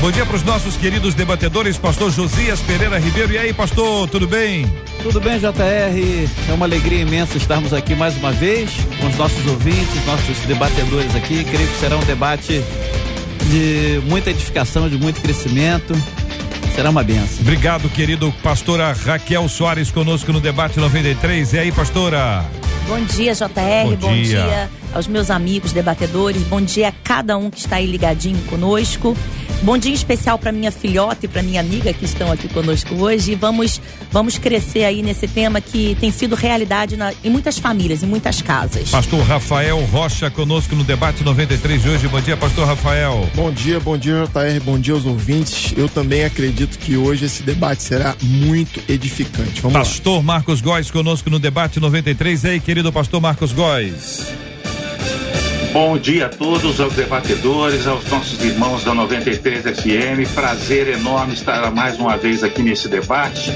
Bom dia para os nossos queridos debatedores, pastor Josias Pereira Ribeiro. E aí, pastor, tudo bem? Tudo bem, JR? É uma alegria imensa estarmos aqui mais uma vez com os nossos ouvintes, nossos debatedores aqui. Creio que será um debate de muita edificação, de muito crescimento. Será uma benção. Obrigado, querido pastora Raquel Soares, conosco no debate 93. E aí, pastora? Bom dia, JR. Bom Bom, dia. dia. Aos meus amigos debatedores. Bom dia a cada um que está aí ligadinho conosco. Bom dia em especial para minha filhota e para minha amiga que estão aqui conosco hoje. E vamos, vamos crescer aí nesse tema que tem sido realidade na- em muitas famílias, em muitas casas. Pastor Rafael Rocha conosco no debate 93 de hoje. Bom dia, pastor Rafael. Bom dia, bom dia, JR, bom dia aos ouvintes. Eu também acredito que hoje esse debate será muito edificante. Vamos lá. Pastor Marcos Góes conosco no debate 93. E aí, querido pastor Marcos Góes. Bom dia a todos, aos debatedores, aos nossos irmãos da 93 FM. Prazer enorme estar mais uma vez aqui nesse debate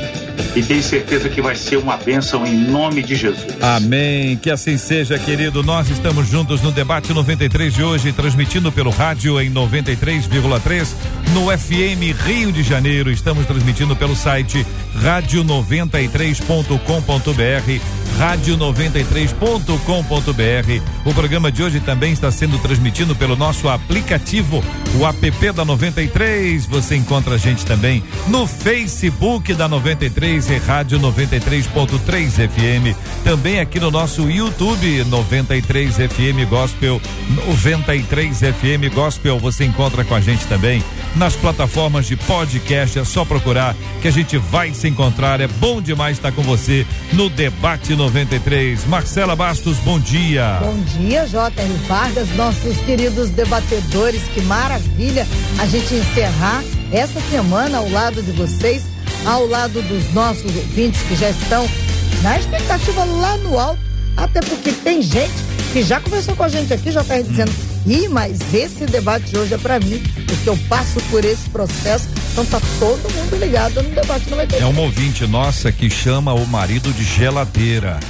e tenho certeza que vai ser uma bênção em nome de Jesus. Amém. Que assim seja, querido. Nós estamos juntos no debate 93 de hoje, transmitindo pelo rádio em 93,3 no FM Rio de Janeiro. Estamos transmitindo pelo site radio93.com.br, radio93.com.br. O programa de hoje também está sendo transmitido pelo nosso aplicativo, o app da 93. Você encontra a gente também no Facebook da 93 e Rádio 93.3 FM. Também aqui no nosso YouTube 93 FM Gospel, 93 FM Gospel. Você encontra com a gente também nas plataformas de podcast. É só procurar que a gente vai se encontrar. É bom demais estar com você no Debate 93. Marcela Bastos, bom dia. Bom dia, J.R. Vargas, nossos queridos debatedores. Que maravilha a gente encerrar essa semana ao lado de vocês, ao lado dos nossos ouvintes que já estão na expectativa lá no alto. Até porque tem gente que já conversou com a gente aqui, J.R. dizendo: Ih, mas esse debate de hoje é para mim, porque eu passo por esse processo. Então tá todo mundo ligado no debate 93. É uma ouvinte nossa que chama o marido de geladeira.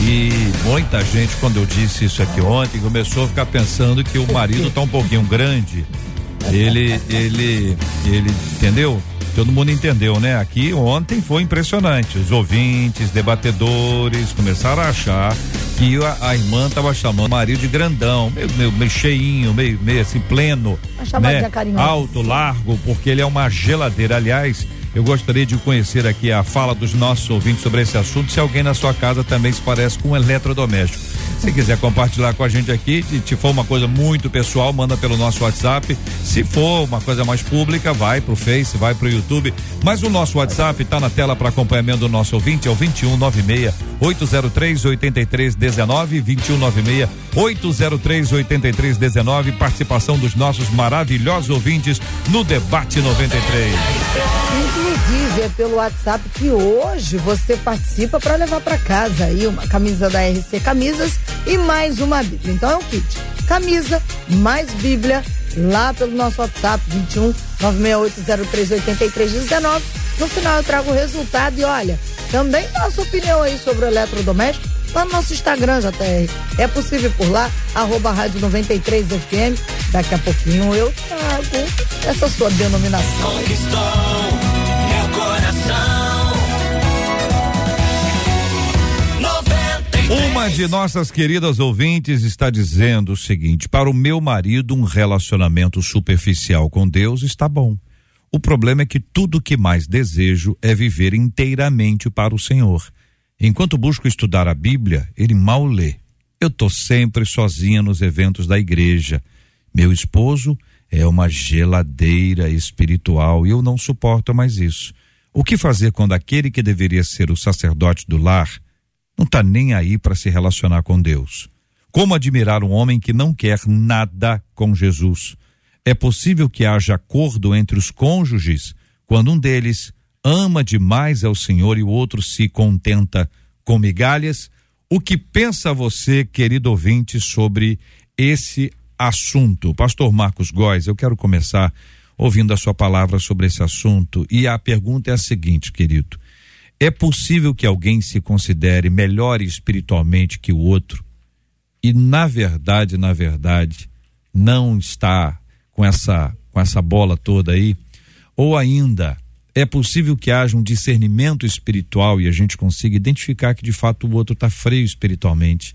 E muita gente, quando eu disse isso aqui ontem, começou a ficar pensando que o marido tá um pouquinho grande. Ele, ele, ele, entendeu? Todo mundo entendeu, né? Aqui ontem foi impressionante. Os ouvintes, debatedores começaram a achar que a, a irmã tava chamando o marido de grandão, meio, meio, meio cheinho, meio, meio assim, pleno. Né? Alto, largo, porque ele é uma geladeira. Aliás, eu gostaria de conhecer aqui a fala dos nossos ouvintes sobre esse assunto, se alguém na sua casa também se parece com um eletrodoméstico. Se quiser compartilhar com a gente aqui, se- se for uma coisa muito pessoal, manda pelo nosso WhatsApp. Se for uma coisa mais pública, vai pro Face, vai pro YouTube. Mas o nosso WhatsApp tá na tela para acompanhamento do nosso ouvinte, é o 2196 803 8319 2196 803 8319. Participação dos nossos maravilhosos ouvintes no debate 93. Inclusive é pelo WhatsApp que hoje você participa para levar para casa aí uma camisa da RC Camisas e mais uma Bíblia. Então é um kit. Camisa mais Bíblia lá pelo nosso WhatsApp 21 968038319. No final eu trago o resultado e olha, também dá sua opinião aí sobre o eletrodoméstico lá no nosso Instagram, JR. É possível por lá, arroba rádio 93FM. Daqui a pouquinho eu trago essa sua denominação. Uma de nossas queridas ouvintes está dizendo o seguinte: para o meu marido, um relacionamento superficial com Deus está bom. O problema é que tudo que mais desejo é viver inteiramente para o Senhor. Enquanto busco estudar a Bíblia, ele mal lê. Eu tô sempre sozinha nos eventos da igreja. Meu esposo é uma geladeira espiritual e eu não suporto mais isso. O que fazer quando aquele que deveria ser o sacerdote do lar não está nem aí para se relacionar com Deus? Como admirar um homem que não quer nada com Jesus? É possível que haja acordo entre os cônjuges quando um deles ama demais ao Senhor e o outro se contenta com migalhas? O que pensa você, querido ouvinte, sobre esse assunto? Pastor Marcos Góes, eu quero começar ouvindo a sua palavra sobre esse assunto e a pergunta é a seguinte, querido: é possível que alguém se considere melhor espiritualmente que o outro? e na verdade, na verdade, não está com essa com essa bola toda aí, ou ainda é possível que haja um discernimento espiritual e a gente consiga identificar que de fato o outro está freio espiritualmente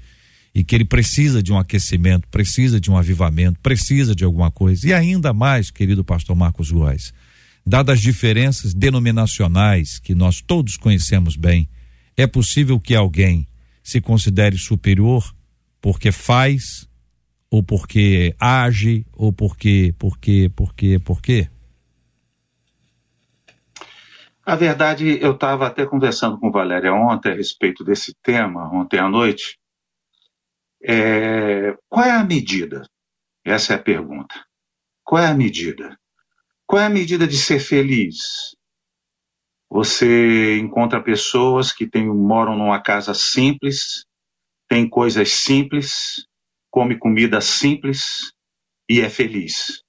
e que ele precisa de um aquecimento, precisa de um avivamento, precisa de alguma coisa. E ainda mais, querido pastor Marcos Góes, dadas as diferenças denominacionais que nós todos conhecemos bem, é possível que alguém se considere superior porque faz, ou porque age, ou porque, porque, porque, porque? A verdade, eu estava até conversando com Valéria ontem a respeito desse tema, ontem à noite. É, qual é a medida? Essa é a pergunta. Qual é a medida? Qual é a medida de ser feliz? Você encontra pessoas que tem, moram numa casa simples, tem coisas simples, come comida simples e é feliz.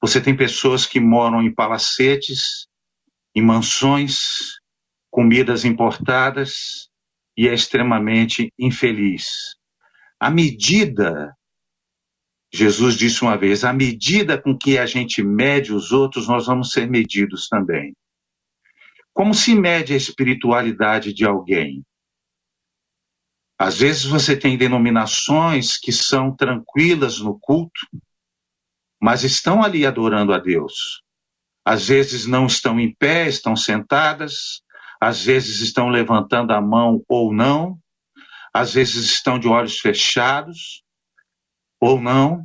Você tem pessoas que moram em palacetes, em mansões, comidas importadas e é extremamente infeliz. A medida, Jesus disse uma vez, a medida com que a gente mede os outros, nós vamos ser medidos também. Como se mede a espiritualidade de alguém? Às vezes você tem denominações que são tranquilas no culto, mas estão ali adorando a Deus. Às vezes não estão em pé, estão sentadas, às vezes estão levantando a mão ou não, às vezes estão de olhos fechados ou não,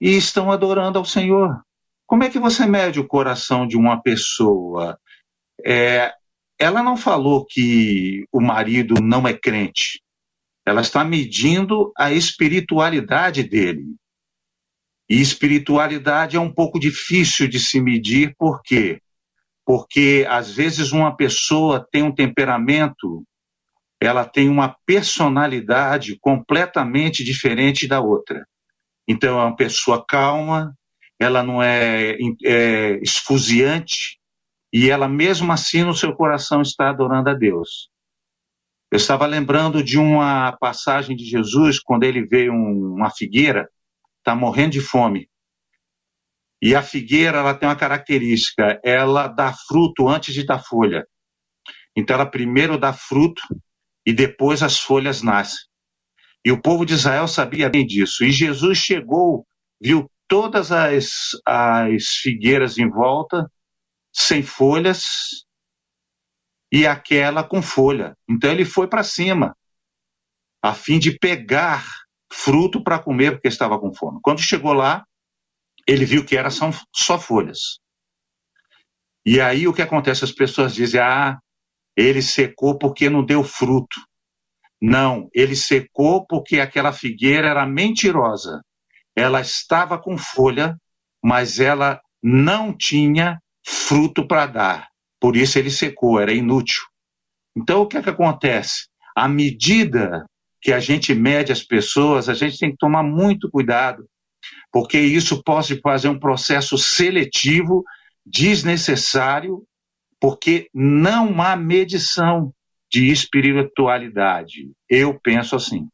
e estão adorando ao Senhor. Como é que você mede o coração de uma pessoa? É, ela não falou que o marido não é crente. Ela está medindo a espiritualidade dele. E espiritualidade é um pouco difícil de se medir, por quê? Porque às vezes uma pessoa tem um temperamento, ela tem uma personalidade completamente diferente da outra. Então é uma pessoa calma, ela não é, é esfuziante, e ela mesmo assim no seu coração está adorando a Deus. Eu estava lembrando de uma passagem de Jesus quando ele vê um, uma figueira, está morrendo de fome. E a figueira ela tem uma característica, ela dá fruto antes de dar folha. Então ela primeiro dá fruto e depois as folhas nascem. E o povo de Israel sabia bem disso. E Jesus chegou, viu todas as, as figueiras em volta, sem folhas, e aquela com folha. Então ele foi para cima, a fim de pegar fruto para comer, porque estava com fome. Quando chegou lá, ele viu que eram só, só folhas. E aí o que acontece? As pessoas dizem: ah, ele secou porque não deu fruto. Não, ele secou porque aquela figueira era mentirosa. Ela estava com folha, mas ela não tinha fruto para dar. Por isso ele secou, era inútil. Então o que é que acontece? À medida que a gente mede as pessoas, a gente tem que tomar muito cuidado, porque isso pode fazer um processo seletivo desnecessário, porque não há medição de espiritualidade. Eu penso assim.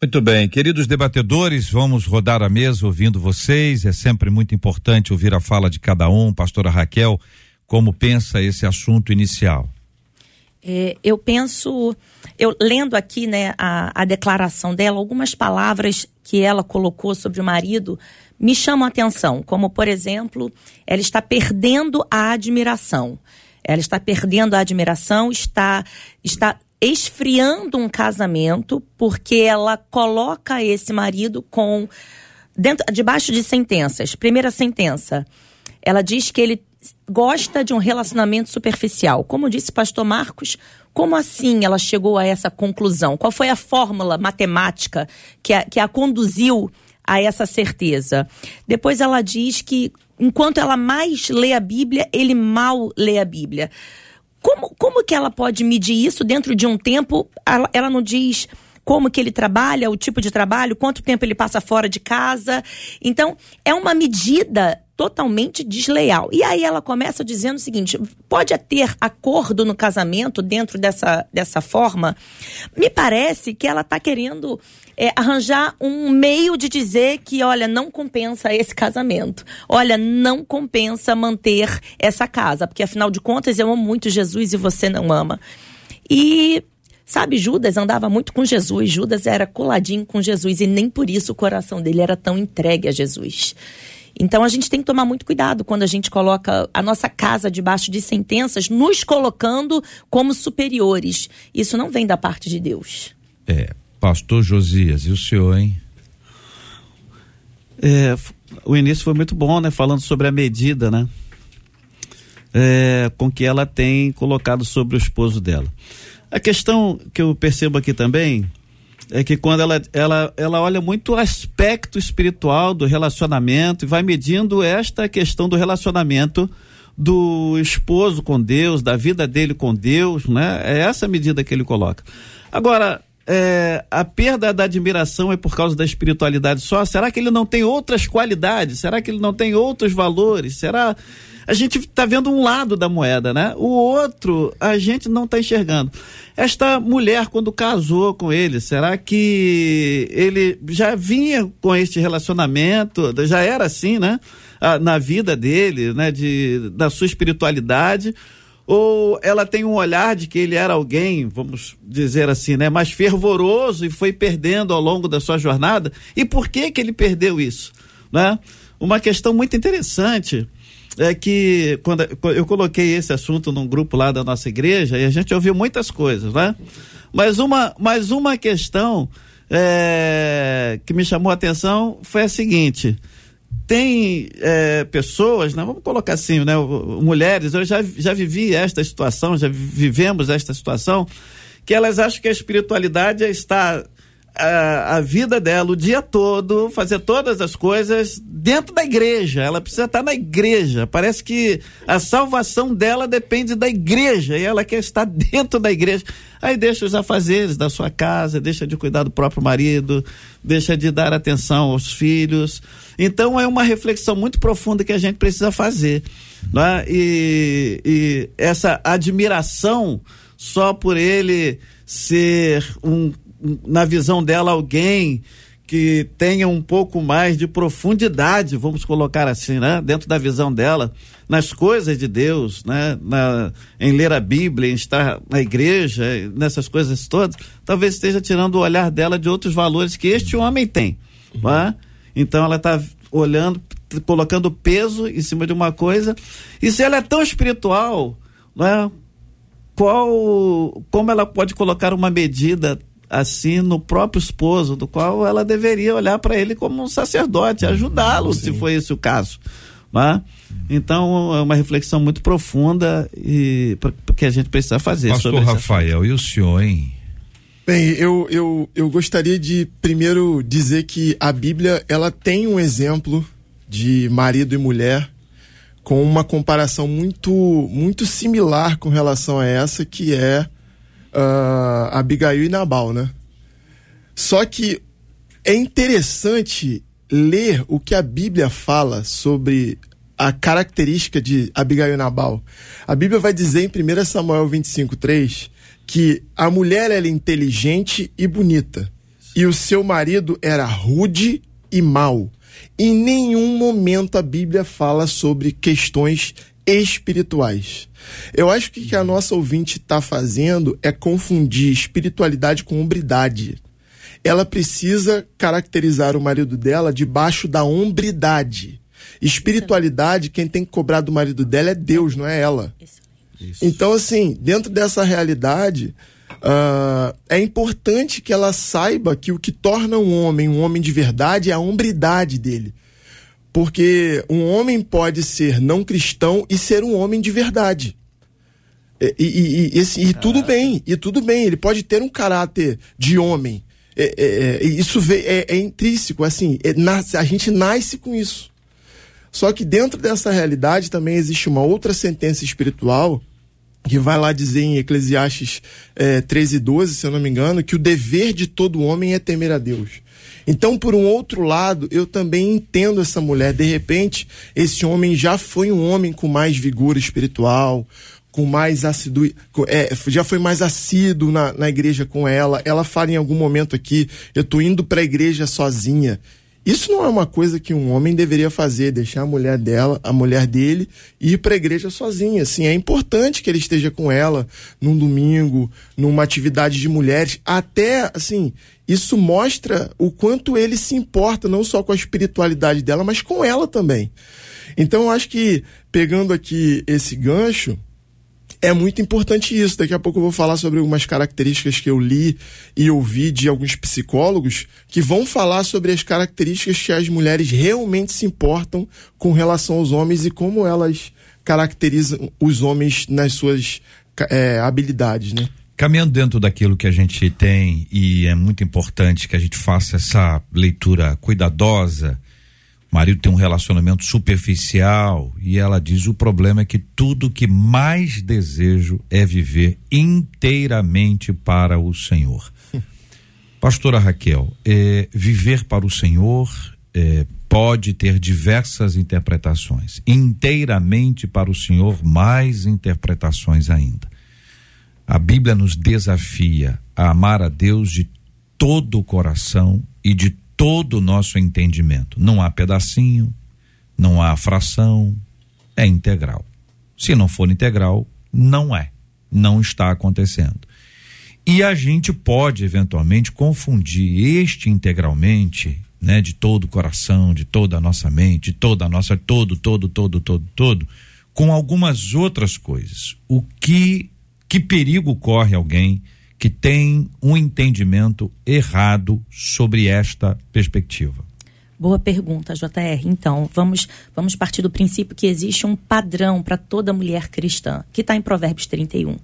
Muito bem, queridos debatedores, vamos rodar a mesa ouvindo vocês. É sempre muito importante ouvir a fala de cada um. Pastora Raquel, como pensa esse assunto inicial? É, eu penso, eu lendo aqui né, a, a declaração dela, algumas palavras que ela colocou sobre o marido me chamam a atenção, como por exemplo, ela está perdendo a admiração. Ela está perdendo a admiração, está, está esfriando um casamento porque ela coloca esse marido com dentro, debaixo de sentenças. Primeira sentença, ela diz que ele gosta de um relacionamento superficial. Como disse pastor Marcos, como assim ela chegou a essa conclusão? Qual foi a fórmula matemática que a, que a conduziu a essa certeza? Depois ela diz que enquanto ela mais lê a Bíblia, ele mal lê a Bíblia. Como, como que ela pode medir isso dentro de um tempo? Ela, ela não diz como que ele trabalha, o tipo de trabalho, quanto tempo ele passa fora de casa. Então, é uma medida totalmente desleal. E aí ela começa dizendo o seguinte: pode ter acordo no casamento dentro dessa, dessa forma? Me parece que ela está querendo é, arranjar um meio de dizer que, olha, não compensa esse casamento. Olha, não compensa manter essa casa, porque afinal de contas eu amo muito Jesus e você não ama. E Sabe, Judas andava muito com Jesus, Judas era coladinho com Jesus e nem por isso o coração dele era tão entregue a Jesus. Então a gente tem que tomar muito cuidado quando a gente coloca a nossa casa debaixo de sentenças, nos colocando como superiores. Isso não vem da parte de Deus. É, pastor Josias, e o senhor, hein? É, o início foi muito bom, né? Falando sobre a medida, né? É, com que ela tem colocado sobre o esposo dela. A questão que eu percebo aqui também é que quando ela, ela, ela olha muito o aspecto espiritual do relacionamento e vai medindo esta questão do relacionamento do esposo com Deus, da vida dele com Deus, né? É essa medida que ele coloca. Agora, é, a perda da admiração é por causa da espiritualidade só? Será que ele não tem outras qualidades? Será que ele não tem outros valores? Será a gente está vendo um lado da moeda, né? O outro a gente não está enxergando. Esta mulher, quando casou com ele, será que ele já vinha com este relacionamento? Já era assim, né? Ah, na vida dele, né? De, da sua espiritualidade ou ela tem um olhar de que ele era alguém, vamos dizer assim, né, mais fervoroso e foi perdendo ao longo da sua jornada? E por que que ele perdeu isso, né? Uma questão muito interessante é que quando eu coloquei esse assunto num grupo lá da nossa igreja e a gente ouviu muitas coisas, né? Mas uma, mas uma questão é, que me chamou a atenção foi a seguinte: tem é, pessoas, né, vamos colocar assim, né, mulheres, eu já, já vivi esta situação, já vivemos esta situação, que elas acham que a espiritualidade está a, a, vida dela o dia todo, fazer todas as coisas dentro da igreja. Ela precisa estar na igreja. Parece que a salvação dela depende da igreja e ela quer estar dentro da igreja. Aí deixa os afazeres da sua casa, deixa de cuidar do próprio marido, deixa de dar atenção aos filhos. Então é uma reflexão muito profunda que a gente precisa fazer. Né? E, e essa admiração só por ele ser um na visão dela, alguém que tenha um pouco mais de profundidade, vamos colocar assim, né? Dentro da visão dela, nas coisas de Deus, né? Na, em ler a Bíblia, em estar na igreja, nessas coisas todas, talvez esteja tirando o olhar dela de outros valores que este homem tem, uhum. É? Então ela está olhando, colocando peso em cima de uma coisa, e se ela é tão espiritual, não é? Qual, como ela pode colocar uma medida assim no próprio esposo, do qual ela deveria olhar para ele como um sacerdote, ajudá-lo, se foi esse o caso. Né? Então, é uma reflexão muito profunda e que a gente precisa fazer. Pastor sobre Rafael, e o senhor, hein? Bem, eu, eu, eu gostaria de primeiro dizer que a Bíblia ela tem um exemplo de marido e mulher com uma comparação muito muito similar com relação a essa que é uh, Abigail e Nabal, né? Só que é interessante ler o que a Bíblia fala sobre a característica de Abigail e Nabal. A Bíblia vai dizer em 1 Samuel 25:3 que a mulher era inteligente e bonita e o seu marido era rude e mau. Em nenhum momento a Bíblia fala sobre questões espirituais. Eu acho que o que a nossa ouvinte está fazendo é confundir espiritualidade com hombridade. Ela precisa caracterizar o marido dela debaixo da hombridade. Espiritualidade, quem tem que cobrar do marido dela é Deus, não é ela. Então, assim, dentro dessa realidade, Uh, é importante que ela saiba que o que torna um homem um homem de verdade é a hombridade dele. Porque um homem pode ser não cristão e ser um homem de verdade. E, e, e, e, e tudo bem, e tudo bem, ele pode ter um caráter de homem. É, é, é isso é, é, intrínseco, assim, é, nasce, a gente nasce com isso. Só que dentro dessa realidade também existe uma outra sentença espiritual que vai lá dizer em Eclesiastes é, 13 e 12, se eu não me engano, que o dever de todo homem é temer a Deus. Então, por um outro lado, eu também entendo essa mulher. De repente, esse homem já foi um homem com mais vigor espiritual, com mais assidu... É, já foi mais assíduo na, na igreja com ela. Ela fala em algum momento aqui, eu tô indo para a igreja sozinha. Isso não é uma coisa que um homem deveria fazer, deixar a mulher dela, a mulher dele, ir para a igreja sozinha. Assim, é importante que ele esteja com ela num domingo, numa atividade de mulheres. Até, assim, isso mostra o quanto ele se importa não só com a espiritualidade dela, mas com ela também. Então, eu acho que pegando aqui esse gancho, é muito importante isso. Daqui a pouco eu vou falar sobre algumas características que eu li e ouvi de alguns psicólogos que vão falar sobre as características que as mulheres realmente se importam com relação aos homens e como elas caracterizam os homens nas suas é, habilidades, né? Caminhando dentro daquilo que a gente tem, e é muito importante que a gente faça essa leitura cuidadosa marido tem um relacionamento superficial e ela diz: o problema é que tudo que mais desejo é viver inteiramente para o Senhor. Pastora Raquel, é, viver para o Senhor é, pode ter diversas interpretações. Inteiramente para o Senhor, mais interpretações ainda. A Bíblia nos desafia a amar a Deus de todo o coração e de todo o nosso entendimento. Não há pedacinho, não há fração, é integral. Se não for integral, não é, não está acontecendo. E a gente pode eventualmente confundir este integralmente, né, de todo o coração, de toda a nossa mente, de toda a nossa todo, todo, todo, todo, todo, com algumas outras coisas. O que que perigo corre alguém que tem um entendimento errado sobre esta perspectiva? Boa pergunta, JR. Então, vamos, vamos partir do princípio que existe um padrão para toda mulher cristã, que está em Provérbios 31.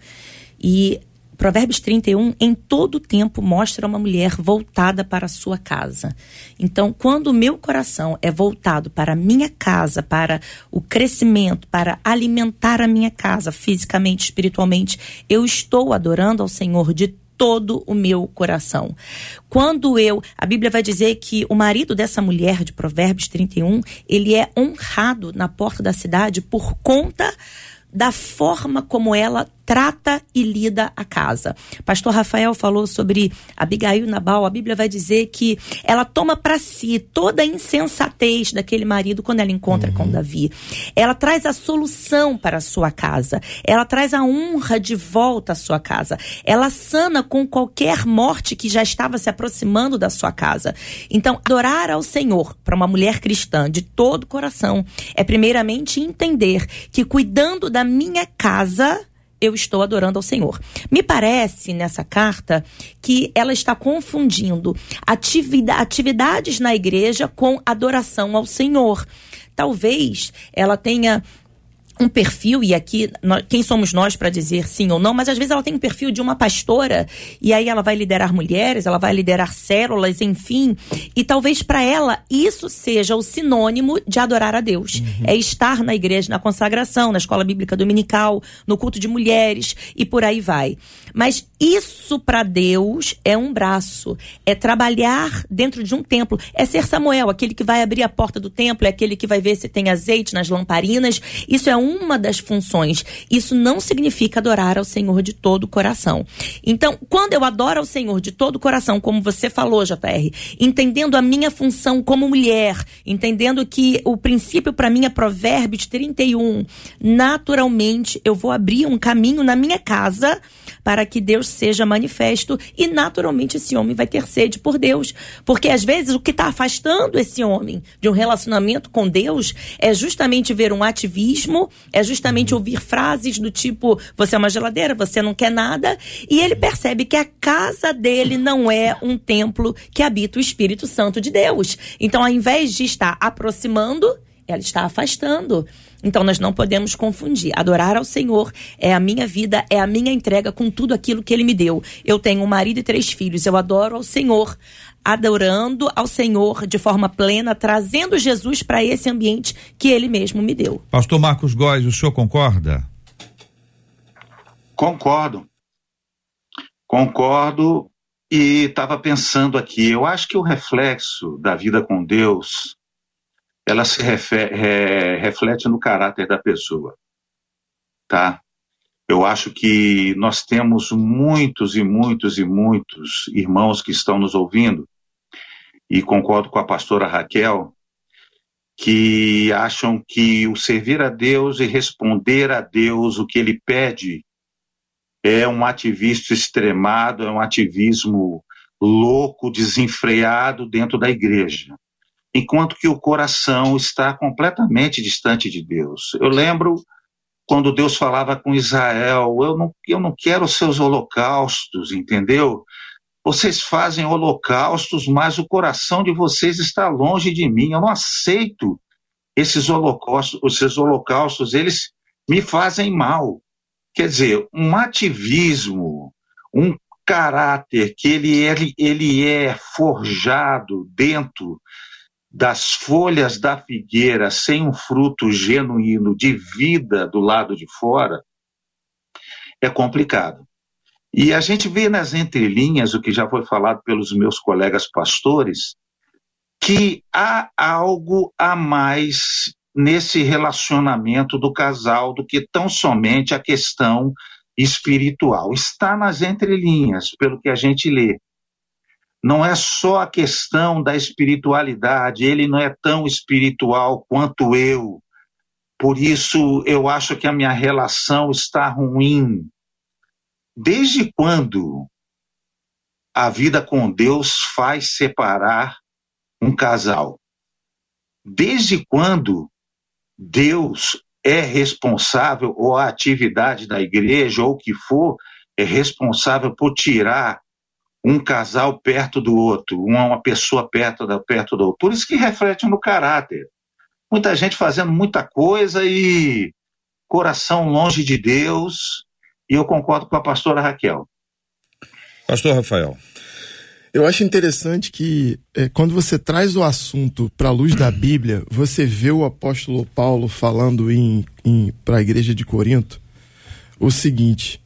E Provérbios 31, em todo tempo, mostra uma mulher voltada para a sua casa. Então, quando o meu coração é voltado para a minha casa, para o crescimento, para alimentar a minha casa fisicamente, espiritualmente, eu estou adorando ao Senhor de todo o meu coração. Quando eu, a Bíblia vai dizer que o marido dessa mulher de Provérbios 31, ele é honrado na porta da cidade por conta da forma como ela trata e lida a casa. Pastor Rafael falou sobre Abigail Nabal. A Bíblia vai dizer que ela toma para si toda a insensatez daquele marido quando ela encontra uhum. com Davi. Ela traz a solução para a sua casa. Ela traz a honra de volta à sua casa. Ela sana com qualquer morte que já estava se aproximando da sua casa. Então, adorar ao Senhor para uma mulher cristã de todo o coração é primeiramente entender que cuidando da minha casa, eu estou adorando ao Senhor. Me parece nessa carta que ela está confundindo atividade, atividades na igreja com adoração ao Senhor. Talvez ela tenha um perfil, e aqui nós, quem somos nós para dizer sim ou não, mas às vezes ela tem um perfil de uma pastora, e aí ela vai liderar mulheres, ela vai liderar células, enfim, e talvez para ela isso seja o sinônimo de adorar a Deus. Uhum. É estar na igreja, na consagração, na escola bíblica dominical, no culto de mulheres e por aí vai. Mas isso para Deus é um braço, é trabalhar dentro de um templo, é ser Samuel, aquele que vai abrir a porta do templo, é aquele que vai ver se tem azeite nas lamparinas. Isso é uma das funções. Isso não significa adorar ao Senhor de todo o coração. Então, quando eu adoro ao Senhor de todo o coração, como você falou, JR, entendendo a minha função como mulher, entendendo que o princípio para mim é Provérbios 31, naturalmente eu vou abrir um caminho na minha casa para que Deus seja manifesto e naturalmente esse homem vai ter sede por Deus. Porque às vezes o que está afastando esse homem de um relacionamento com Deus é justamente ver um ativismo é justamente ouvir frases do tipo: você é uma geladeira, você não quer nada. E ele percebe que a casa dele não é um templo que habita o Espírito Santo de Deus. Então, ao invés de estar aproximando, ela está afastando. Então nós não podemos confundir. Adorar ao Senhor é a minha vida, é a minha entrega com tudo aquilo que Ele me deu. Eu tenho um marido e três filhos. Eu adoro ao Senhor, adorando ao Senhor de forma plena, trazendo Jesus para esse ambiente que Ele mesmo me deu. Pastor Marcos Góes, o senhor concorda? Concordo. Concordo e estava pensando aqui. Eu acho que o reflexo da vida com Deus ela se reflete no caráter da pessoa, tá? Eu acho que nós temos muitos e muitos e muitos irmãos que estão nos ouvindo, e concordo com a pastora Raquel, que acham que o servir a Deus e responder a Deus o que ele pede é um ativismo extremado, é um ativismo louco, desenfreado dentro da igreja enquanto que o coração está completamente distante de Deus. Eu lembro quando Deus falava com Israel: eu não, eu não quero seus holocaustos, entendeu? Vocês fazem holocaustos, mas o coração de vocês está longe de mim. Eu não aceito esses holocaustos, esses holocaustos, eles me fazem mal. Quer dizer, um ativismo, um caráter que ele, ele, ele é forjado dentro das folhas da figueira sem um fruto genuíno de vida do lado de fora, é complicado. E a gente vê nas entrelinhas, o que já foi falado pelos meus colegas pastores, que há algo a mais nesse relacionamento do casal do que tão somente a questão espiritual. Está nas entrelinhas, pelo que a gente lê não é só a questão da espiritualidade, ele não é tão espiritual quanto eu. Por isso eu acho que a minha relação está ruim. Desde quando a vida com Deus faz separar um casal? Desde quando Deus é responsável, ou a atividade da igreja, ou o que for, é responsável por tirar um casal perto do outro, uma pessoa perto, da, perto do outro. Por isso que reflete no caráter. Muita gente fazendo muita coisa e coração longe de Deus. E eu concordo com a pastora Raquel. Pastor Rafael. Eu acho interessante que é, quando você traz o assunto para a luz da Bíblia, você vê o apóstolo Paulo falando em, em para a igreja de Corinto o seguinte: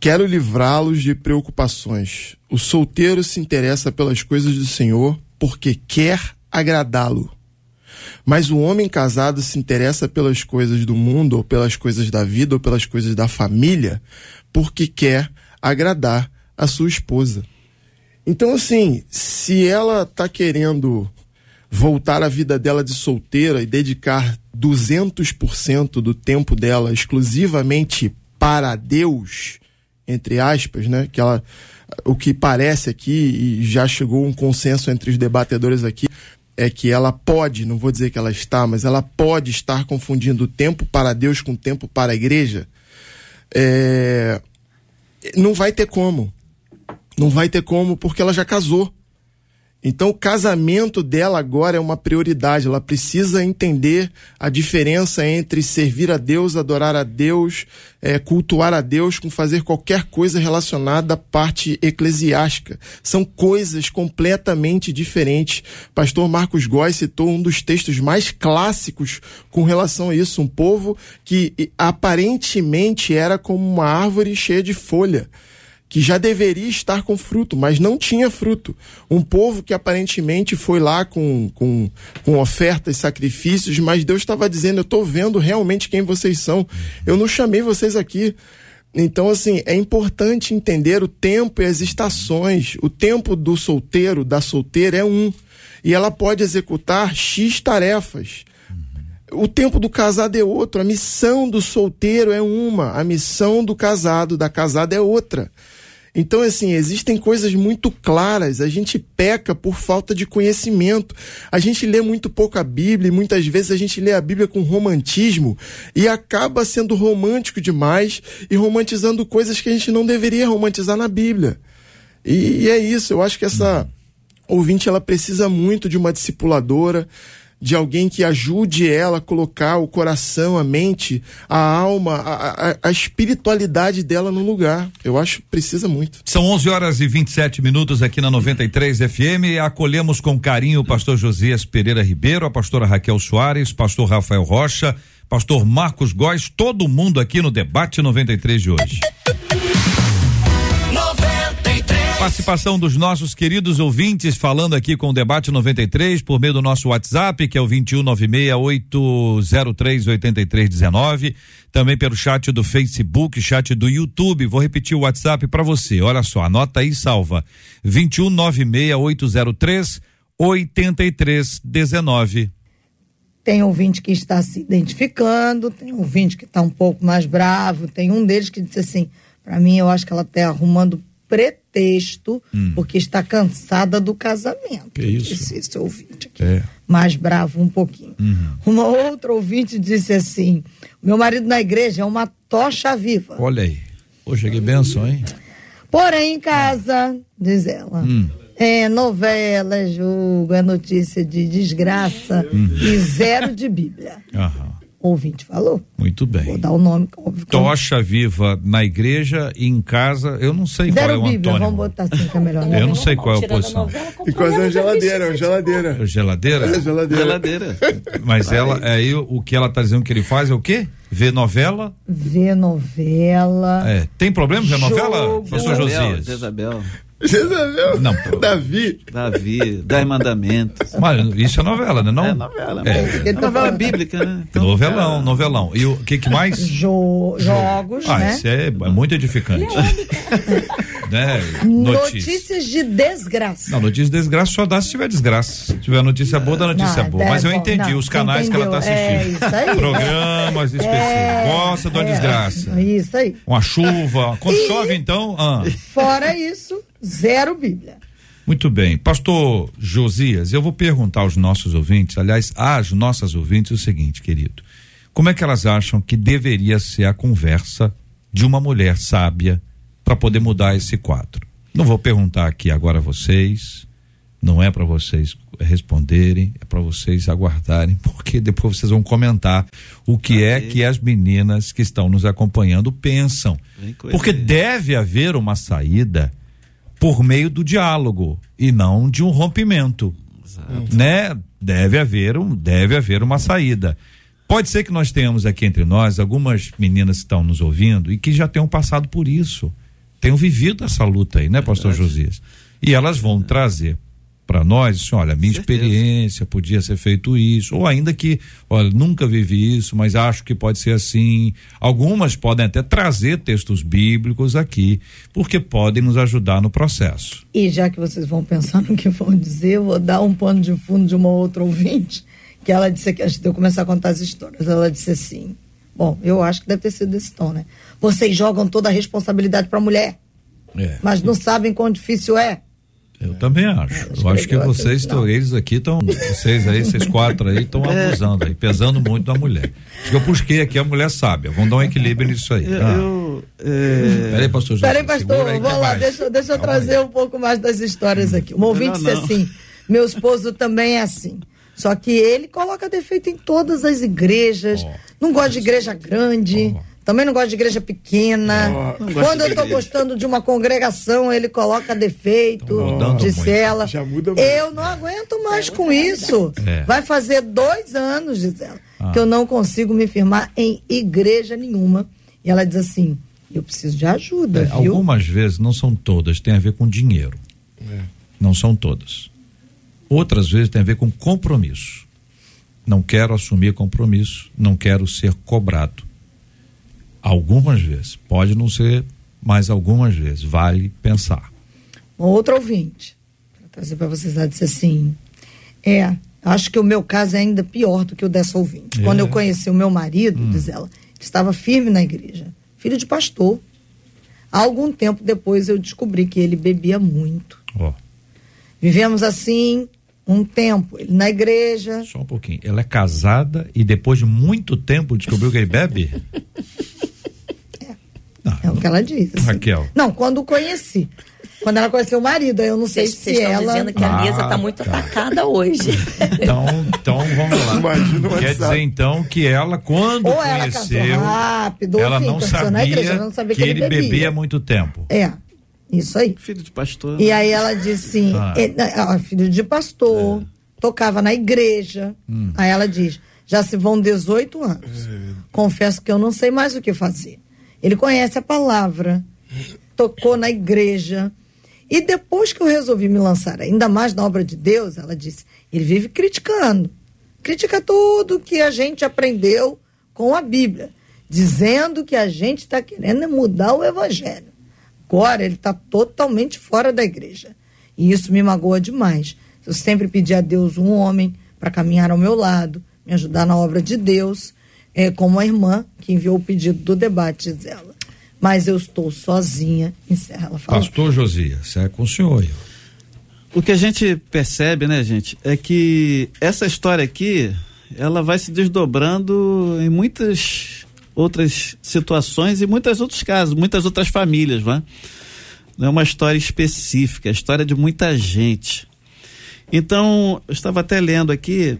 Quero livrá-los de preocupações. O solteiro se interessa pelas coisas do Senhor porque quer agradá-lo. Mas o homem casado se interessa pelas coisas do mundo, ou pelas coisas da vida, ou pelas coisas da família, porque quer agradar a sua esposa. Então, assim, se ela está querendo voltar a vida dela de solteira e dedicar 200% do tempo dela exclusivamente para Deus, entre aspas, né? Que ela, o que parece aqui, e já chegou um consenso entre os debatedores aqui, é que ela pode, não vou dizer que ela está, mas ela pode estar confundindo tempo para Deus com tempo para a igreja. É... Não vai ter como. Não vai ter como, porque ela já casou. Então, o casamento dela agora é uma prioridade. Ela precisa entender a diferença entre servir a Deus, adorar a Deus, é, cultuar a Deus, com fazer qualquer coisa relacionada à parte eclesiástica. São coisas completamente diferentes. Pastor Marcos Góes citou um dos textos mais clássicos com relação a isso. Um povo que aparentemente era como uma árvore cheia de folha que já deveria estar com fruto, mas não tinha fruto. Um povo que aparentemente foi lá com, com, com ofertas, sacrifícios, mas Deus estava dizendo: Eu estou vendo realmente quem vocês são. Eu não chamei vocês aqui. Então, assim, é importante entender o tempo e as estações. O tempo do solteiro, da solteira, é um. E ela pode executar X tarefas. O tempo do casado é outro. A missão do solteiro é uma. A missão do casado, da casada, é outra. Então, assim, existem coisas muito claras. A gente peca por falta de conhecimento. A gente lê muito pouco a Bíblia e muitas vezes a gente lê a Bíblia com romantismo e acaba sendo romântico demais e romantizando coisas que a gente não deveria romantizar na Bíblia. E, e é isso. Eu acho que essa ouvinte ela precisa muito de uma discipuladora de alguém que ajude ela a colocar o coração, a mente, a alma, a, a, a, espiritualidade dela no lugar. Eu acho que precisa muito. São 11 horas e 27 minutos aqui na 93 FM. Acolhemos com carinho o pastor Josias Pereira Ribeiro, a pastora Raquel Soares, pastor Rafael Rocha, pastor Marcos Góes, todo mundo aqui no debate 93 de hoje. Participação dos nossos queridos ouvintes falando aqui com o debate 93 por meio do nosso WhatsApp, que é o 21968038319, também pelo chat do Facebook, chat do YouTube. Vou repetir o WhatsApp para você. Olha só, anota aí, salva. 2196803 8319. Tem ouvinte que está se identificando, tem ouvinte que está um pouco mais bravo, tem um deles que disse assim: para mim, eu acho que ela está arrumando pretexto hum. porque está cansada do casamento. Que isso? Disse esse ouvinte aqui. É. Mais bravo um pouquinho. Uhum. Uma outra ouvinte disse assim: meu marido na igreja é uma tocha viva. Olha aí. Poxa, que benção, hein? Porém, em casa, diz ela. Hum. É novela, é jogo, é notícia de desgraça uhum. e zero de Bíblia. Aham ouvinte falou. Muito bem. Vou dar o nome. Óbvio, Tocha viva na igreja e em casa, eu não sei Zero qual é o Bíblia, antônimo. vamos botar assim que é melhor. Né? Eu não sei qual é a posição. E quase é geladeira, é geladeira. É geladeira? É geladeira. Geladeira. Mas ela, aí o que ela está dizendo que ele faz é o quê? Ver novela? Ver novela. É. Tem problema ver novela, professor Josias? Jezabel. Jezabel? Não. Davi. Davi, Dez Mandamentos. Mas isso é novela, né? Não? É novela. É, é novela bíblica, né? Então, novelão, novelão. E o que, que mais? Jo jogos, ah, né? isso é, é muito edificante. né? Notícias. notícias de desgraça. Não, notícias de desgraça só dá se tiver desgraça. Se tiver notícia boa, dá notícia não, boa. Mas eu entendi não, os canais que ela está assistindo. É isso aí. Programas é, específicos. Gosta de uma é, desgraça. Isso aí. Uma chuva. Quando e, chove, então. Ah. Fora isso Zero Bíblia. Muito bem. Pastor Josias, eu vou perguntar aos nossos ouvintes, aliás, às nossas ouvintes, o seguinte, querido. Como é que elas acham que deveria ser a conversa de uma mulher sábia para poder mudar esse quadro? Não vou perguntar aqui agora a vocês, não é para vocês responderem, é para vocês aguardarem, porque depois vocês vão comentar o que é que as meninas que estão nos acompanhando pensam. Porque deve haver uma saída por meio do diálogo e não de um rompimento, Exato. né? Deve haver um, deve haver uma saída. Pode ser que nós tenhamos aqui entre nós algumas meninas que estão nos ouvindo e que já tenham passado por isso, tenham vivido essa luta aí, né, Pastor Josias? E elas vão trazer para nós, assim, olha, minha experiência podia ser feito isso, ou ainda que, olha, nunca vivi isso, mas acho que pode ser assim. Algumas podem até trazer textos bíblicos aqui, porque podem nos ajudar no processo. E já que vocês vão pensar no que vão dizer, eu vou dar um pano de fundo de uma outra ouvinte, que ela disse que antes de eu começar a contar as histórias, ela disse assim: Bom, eu acho que deve ter sido desse tom, né? Vocês jogam toda a responsabilidade para a mulher, é. mas não sabem quão difícil é. Eu também acho. eu acho que vocês, eles aqui estão, vocês aí, vocês quatro aí, estão é. abusando aí, pesando muito da mulher. Acho que eu busquei aqui a mulher sábia. Vamos dar um equilíbrio nisso aí. Eu, ah. eu é... Peraí, pastor José. Peraí, pastor, aí, vamos lá, deixa, deixa eu trazer aí. um pouco mais das histórias aqui. Um ouvinte disse assim: meu esposo também é assim. Só que ele coloca defeito em todas as igrejas, oh. não gosta de igreja grande. Oh. Também não gosta de igreja pequena. Não, não Quando eu estou gostando de uma congregação, ele coloca defeito de cela. Eu não aguento mais com isso. É. Vai fazer dois anos, Gisela, ah. que eu não consigo me firmar em igreja nenhuma. E ela diz assim: eu preciso de ajuda. É, algumas vezes, não são todas, tem a ver com dinheiro. É. Não são todas. Outras vezes tem a ver com compromisso. Não quero assumir compromisso, não quero ser cobrado Algumas vezes. Pode não ser, mas algumas vezes. Vale pensar. Um outro ouvinte, para trazer para vocês, ela disse assim: é, acho que o meu caso é ainda pior do que o dessa ouvinte. É. Quando eu conheci o meu marido, hum. diz ela, estava firme na igreja, filho de pastor. Algum tempo depois eu descobri que ele bebia muito. Ó, Vivemos assim um tempo, ele na igreja. só um pouquinho. Ela é casada e depois de muito tempo descobriu que ele bebe? É o que ela diz. assim. Raquel. Não, quando o conheci. Quando ela conheceu o marido, aí eu não sei Vocês se vocês estão ela. dizendo que a Ah, mesa está muito tá. atacada hoje. Então, então vamos lá. Imagina o Quer WhatsApp. dizer então que ela, quando Ou ela conheceu, rápido, ou ela enfim, não conheceu sabia, na igreja, ela não sabia que, que ele ele bebia. bebia há muito tempo. É, isso aí. Filho de pastor. E aí ela disse assim, Ah. é, ah, filho de pastor, tocava na igreja. Hum. Aí ela diz, já se vão 18 anos. Confesso que eu não sei mais o que fazer. Ele conhece a palavra, tocou na igreja. E depois que eu resolvi me lançar ainda mais na obra de Deus, ela disse, ele vive criticando. Critica tudo que a gente aprendeu com a Bíblia, dizendo que a gente está querendo é mudar o evangelho. Agora ele está totalmente fora da igreja. E isso me magoa demais. Eu sempre pedi a Deus um homem para caminhar ao meu lado, me ajudar na obra de Deus, é, como a irmã que enviou o pedido do debate, diz ela. Mas eu estou sozinha, encerra ela falando. Pastor Josias, é com o senhor. aí. O que a gente percebe, né, gente, é que essa história aqui, ela vai se desdobrando em muitas outras situações e muitos outros casos, muitas outras famílias, né? Não é uma história específica, é a história de muita gente. Então, eu estava até lendo aqui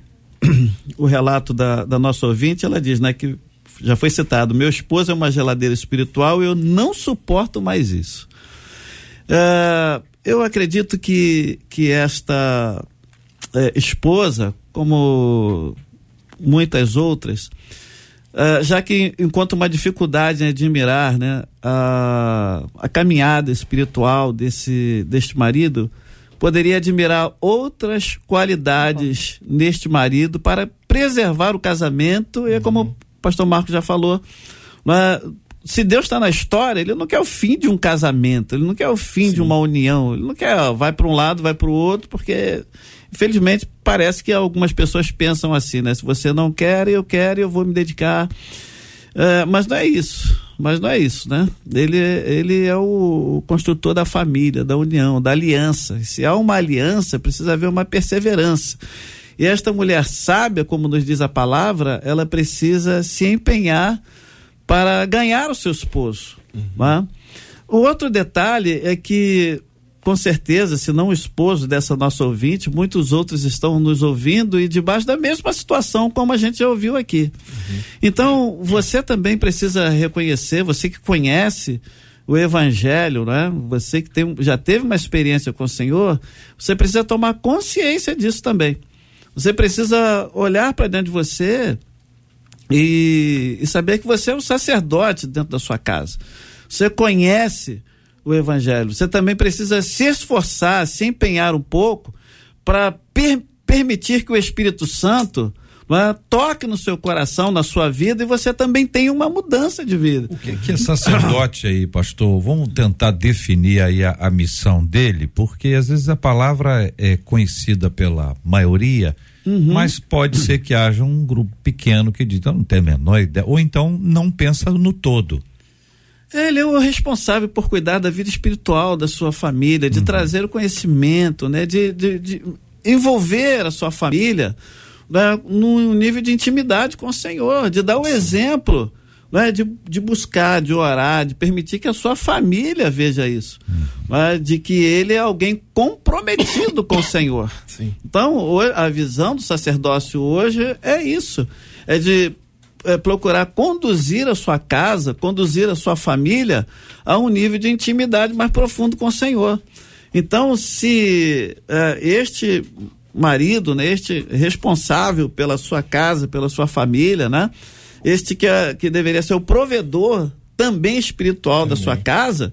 o relato da, da nossa ouvinte, ela diz, né, que já foi citado, meu esposo é uma geladeira espiritual e eu não suporto mais isso. É, eu acredito que, que esta é, esposa, como muitas outras, é, já que encontra uma dificuldade em admirar né, a, a caminhada espiritual desse, deste marido, poderia admirar outras qualidades neste marido para preservar o casamento, e é como o pastor Marcos já falou, né, se Deus está na história, ele não quer o fim de um casamento, ele não quer o fim de uma união, ele não quer, ó, vai para um lado, vai para o outro, porque infelizmente parece que algumas pessoas pensam assim, né? Se você não quer, eu quero, eu vou me dedicar. É, mas não é isso, mas não é isso, né? Ele, ele é o construtor da família, da união, da aliança. Se há uma aliança, precisa haver uma perseverança. E esta mulher sábia, como nos diz a palavra, ela precisa se empenhar para ganhar o seu esposo. né? O outro detalhe é que, com certeza, se não o esposo dessa nossa ouvinte, muitos outros estão nos ouvindo e debaixo da mesma situação como a gente já ouviu aqui. Então, você também precisa reconhecer, você que conhece o evangelho, né? Você que tem, já teve uma experiência com o Senhor, você precisa tomar consciência disso também. Você precisa olhar para dentro de você e, e saber que você é um sacerdote dentro da sua casa. Você conhece o Evangelho. Você também precisa se esforçar, se empenhar um pouco para per permitir que o Espírito Santo né, toque no seu coração, na sua vida e você também tenha uma mudança de vida. O que, que é sacerdote aí, pastor? Vamos tentar definir aí a, a missão dele, porque às vezes a palavra é conhecida pela maioria, mas pode ser que haja um grupo pequeno que diz, "Eu não tem a menor ideia, ou então não pensa no todo. Ele é o responsável por cuidar da vida espiritual da sua família, de trazer o conhecimento, né, de, de, de envolver a sua família né, num nível de intimidade com o Senhor, de dar o exemplo, né, de, de buscar, de orar, de permitir que a sua família veja isso, né, de que ele é alguém comprometido com o Senhor. Sim. Então, a visão do sacerdócio hoje é isso: é de é, procurar conduzir a sua casa, conduzir a sua família a um nível de intimidade mais profundo com o Senhor. Então, se é, este marido, né, este responsável pela sua casa, pela sua família, né, este que, é- que deveria ser o provedor também espiritual da sua casa,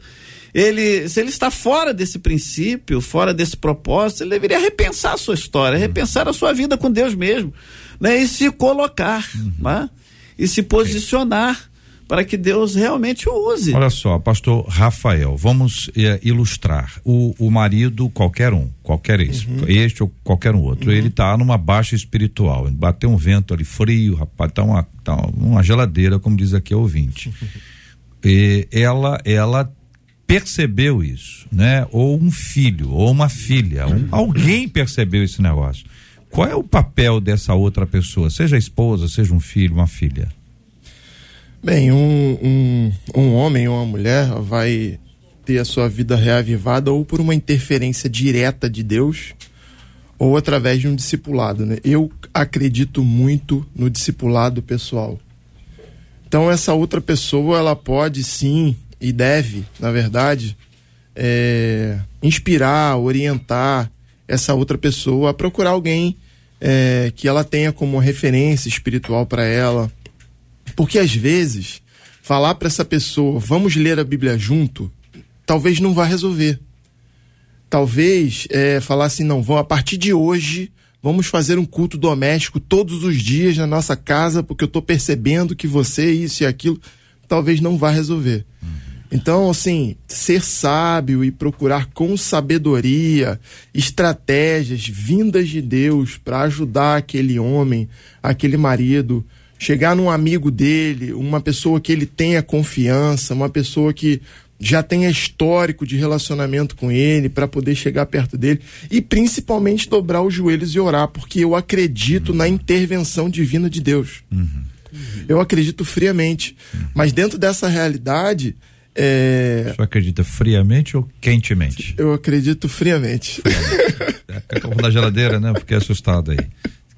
ele, se ele está fora desse princípio, fora desse propósito, ele deveria repensar a sua história, repensar a sua vida com Deus mesmo, né? E se colocar, né? E se posicionar para que Deus realmente o use. Olha só, pastor Rafael, vamos eh, ilustrar. O, o marido, qualquer um, qualquer esse, este ou qualquer um outro, ele tá numa baixa espiritual. Bateu um vento ali frio, rapaz, tá uma, tá uma geladeira, como diz aqui o ouvinte. E ela, ela percebeu isso, né? Ou um filho, ou uma filha, um, alguém percebeu esse negócio. Qual é o papel dessa outra pessoa, seja esposa, seja um filho, uma filha? Bem, um, um, um homem ou uma mulher vai ter a sua vida reavivada ou por uma interferência direta de Deus ou através de um discipulado. Né? Eu acredito muito no discipulado pessoal. Então essa outra pessoa ela pode sim e deve, na verdade, é, inspirar, orientar essa outra pessoa a procurar alguém é, que ela tenha como referência espiritual para ela. Porque às vezes, falar para essa pessoa, vamos ler a Bíblia junto, talvez não vá resolver. Talvez é, falar assim, não, vamos, a partir de hoje, vamos fazer um culto doméstico todos os dias na nossa casa, porque eu estou percebendo que você, isso e aquilo, talvez não vá resolver. Então, assim, ser sábio e procurar com sabedoria estratégias vindas de Deus para ajudar aquele homem, aquele marido, chegar num amigo dele, uma pessoa que ele tenha confiança, uma pessoa que já tenha histórico de relacionamento com ele para poder chegar perto dele e principalmente dobrar os joelhos e orar, porque eu acredito uhum. na intervenção divina de Deus. Uhum. Eu acredito friamente. Uhum. Mas dentro dessa realidade, é... Você acredita friamente ou quentemente? Eu acredito friamente. friamente. É, na geladeira, né? Fiquei assustado aí.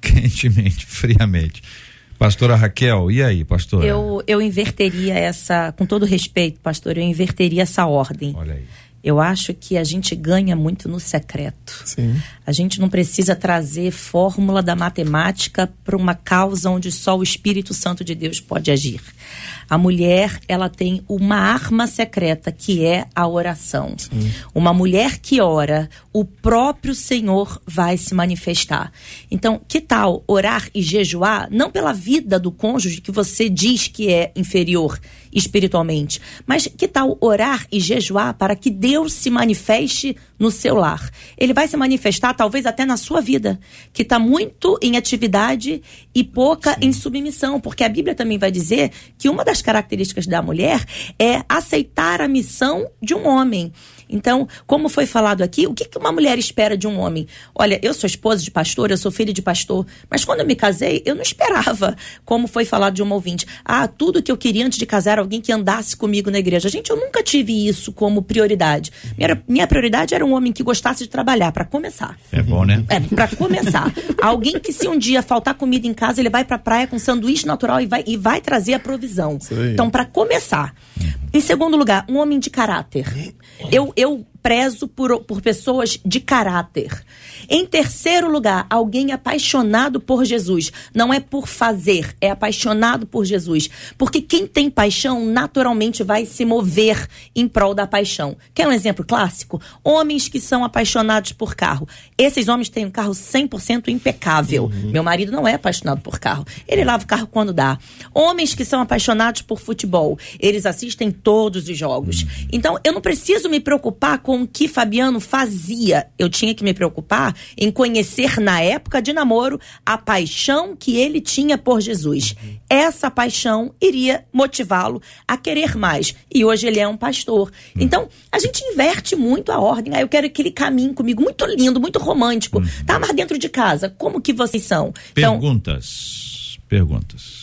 Quentemente, friamente. Pastora Raquel, e aí, pastora? Eu, eu inverteria essa, com todo respeito, pastor, eu inverteria essa ordem. Olha aí. Eu acho que a gente ganha muito no secreto. Sim. A gente não precisa trazer fórmula da matemática para uma causa onde só o Espírito Santo de Deus pode agir. A mulher, ela tem uma arma secreta que é a oração. Sim. Uma mulher que ora, o próprio Senhor vai se manifestar. Então, que tal orar e jejuar não pela vida do cônjuge que você diz que é inferior espiritualmente, mas que tal orar e jejuar para que Deus se manifeste no seu lar? Ele vai se manifestar talvez até na sua vida, que está muito em atividade e pouca Sim. em submissão, porque a Bíblia também vai dizer que uma das características da mulher é aceitar a missão de um homem. Então, como foi falado aqui, o que, uma mulher espera de um homem? Olha, eu sou esposa de pastor, eu sou filha de pastor, mas quando eu me casei, eu não esperava, como foi falado de um ouvinte, ah, tudo que eu queria antes de casar, alguém que andasse comigo na igreja. Gente, eu nunca tive isso como prioridade. Minha, minha prioridade era um homem que gostasse de trabalhar, para começar. É bom, né? É, para começar. alguém que se um dia faltar comida em casa, ele vai pra praia com sanduíche natural e vai, e vai trazer a provisão. Então, para começar. Em segundo lugar, um homem de caráter. Eu, eu prezo por, por pessoas de caráter. Em terceiro lugar, alguém apaixonado por Jesus. Não é por fazer, é apaixonado por Jesus. Porque quem tem paixão naturalmente vai se mover em prol da paixão. Quer um exemplo clássico? Homens que são apaixonados por carro. Esses homens têm um carro 100% impecável. Uhum. Meu marido não é apaixonado por carro. Ele lava o carro quando dá. Homens que são apaixonados por futebol. Eles assistem todos os jogos. Uhum. Então, eu não preciso me preocupar com o que Fabiano fazia. Eu tinha que me preocupar em conhecer na época de namoro a paixão que ele tinha por Jesus. Essa paixão iria motivá-lo a querer mais. E hoje ele é um pastor. Então, a gente inverte muito a ordem. Ah, eu quero que ele caminhe comigo, muito lindo, muito romântico. Tá, mas dentro de casa, como que vocês são? Então, Perguntas. Perguntas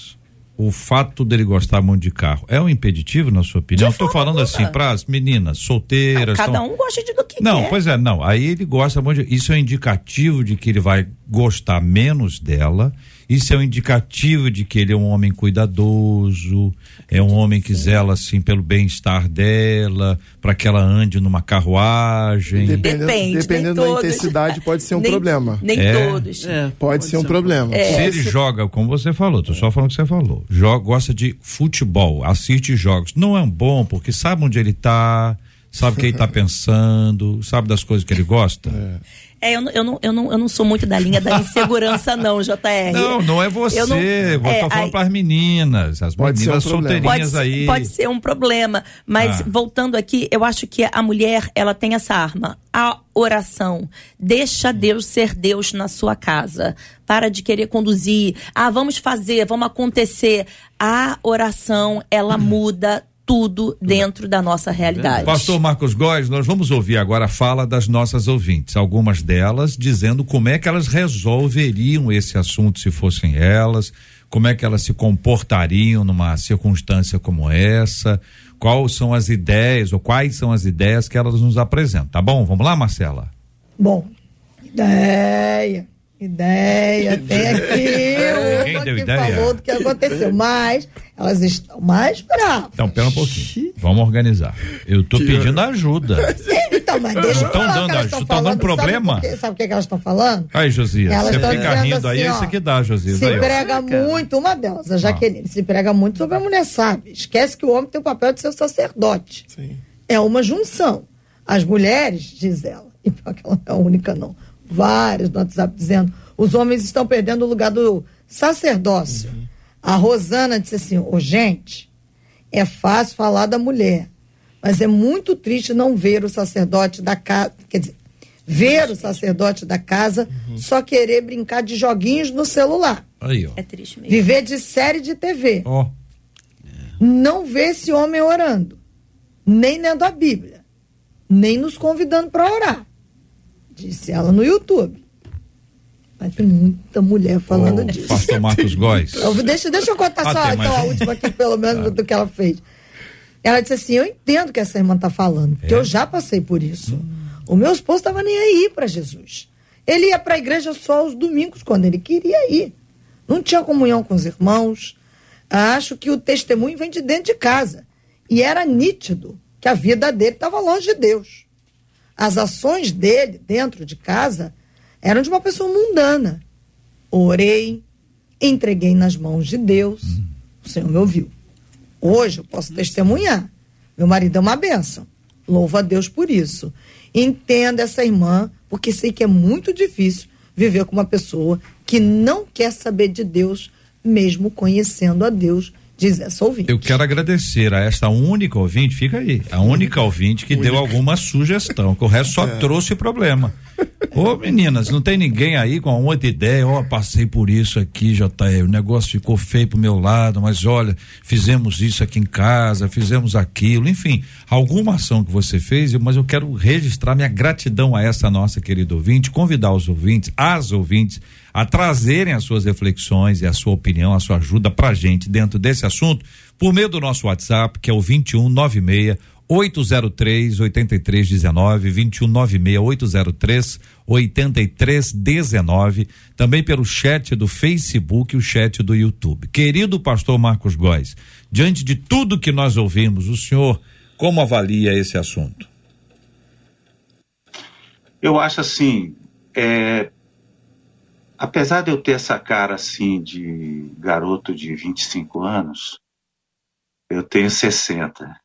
o fato dele gostar muito de carro é um impeditivo, na sua opinião? Estou falando assim para as meninas solteiras. Não, cada tão... um gosta de do que Não, quer. pois é, não. Aí ele gosta muito. De... Isso é indicativo de que ele vai gostar menos dela isso é um indicativo de que ele é um homem cuidadoso, é um homem que zela assim pelo bem-estar dela, para que ela ande numa carruagem. Dependendo, Depende, dependendo da intensidade, pode ser um nem, problema. Nem é. todos. É, pode, pode, ser um problema. É. Se ele joga, como você falou, tô só falando o que você falou, joga, gosta de futebol, assiste jogos, não é bom porque sabe onde ele está, sabe o que ele está pensando, sabe das coisas que ele gosta. É. É, eu, não, eu, não, eu, não, eu não sou muito da linha da insegurança, não, JR. Não, não é você. Eu não, é, tô falando para as meninas, as pode meninas um solteirinhas pode, aí. Pode ser um problema, mas ah. voltando aqui, eu acho que a mulher, ela tem essa arma, a oração. Deixa Deus ser Deus na sua casa. Para de querer conduzir. Ah, vamos fazer, vamos acontecer. A oração, ela muda tudo dentro da nossa realidade. Pastor Marcos Góes, nós vamos ouvir agora a fala das nossas ouvintes, algumas delas dizendo como é que elas resolveriam esse assunto se fossem elas, como é que elas se comportariam numa circunstância como essa, quais são as ideias ou quais são as ideias que elas nos apresentam, tá bom? Vamos lá, Marcela? Bom, ideia. Ideia, tem aqui Quem deu que ideia? falou do que aconteceu, mas elas estão mais bravas. Então, pera um pouquinho. Vamos organizar. Eu tô pedindo ajuda. Então, mas deixa eu Não tão falar o dando que estão tão dando problema? Sabe? Sabe o que, que elas estão falando? Aí, Josias, Elas você estão fica rindo aí, é assim, isso ó, que dá, Josias. Se Aí, prega muito, uma delas, a Jaqueline, se prega muito sobre a mulher sábia. Esquece que o homem tem o papel de ser sacerdote. Sim. É uma junção. As mulheres, diz ela, e pior que ela não é a única, não. Várias no WhatsApp dizendo: os homens estão perdendo o lugar do sacerdócio. A Rosana disse assim: ô gente, é fácil falar da mulher, mas é muito triste não ver o sacerdote da casa. Quer dizer, ver o sacerdote da casa só querer brincar de joguinhos no celular. Aí, ó. É triste mesmo. Viver de série de TV. Ó, Não ver esse homem orando, nem lendo a Bíblia, nem nos convidando para orar. Disse ela no YouTube. Mas tem muita mulher falando Ô, disso. Pastor Marcos Góes. Eu- deixa, deixa eu contar Ah, só então, a última aqui, pelo menos, do que ela fez. Ela disse assim: Eu entendo o que essa irmã está falando, porque É? eu já passei por isso. O meu esposo estava nem aí para Jesus. Ele ia para a igreja só aos domingos, quando ele queria ir. Não tinha comunhão com os irmãos. Acho que o testemunho vem de dentro de casa. E era nítido que a vida dele estava longe de Deus. As ações dele dentro de casa eram de uma pessoa mundana. Orei, entreguei nas mãos de Deus. O Senhor me ouviu. Hoje eu posso testemunhar. Meu marido é uma benção. Louvo a Deus por isso. Entenda essa irmã, porque sei que é muito difícil viver com uma pessoa que não quer saber de Deus, mesmo conhecendo a Deus, diz essa ouvinte. Eu quero agradecer a esta única ouvinte, fica aí, a única ouvinte que deu alguma sugestão, que o resto só trouxe problema. Ô meninas, não tem ninguém aí com uma outra ideia, ó, passei por isso aqui, JR, o negócio ficou feio pro meu lado, mas olha, fizemos isso aqui em casa, fizemos aquilo, enfim, alguma ação que você fez, mas eu quero registrar minha gratidão a essa nossa querida ouvinte, convidar os ouvintes, as ouvintes, a trazerem as suas reflexões e a sua opinião, a sua ajuda pra gente dentro desse assunto, por meio do nosso WhatsApp, que é o 2196 803 8319 2196 803 8319 também pelo chat do Facebook e o chat do YouTube. Querido pastor Marcos Góes, diante de tudo que nós ouvimos, o senhor como avalia esse assunto? Eu acho assim, é, apesar de eu ter essa cara assim de garoto de 25 anos, eu tenho 60.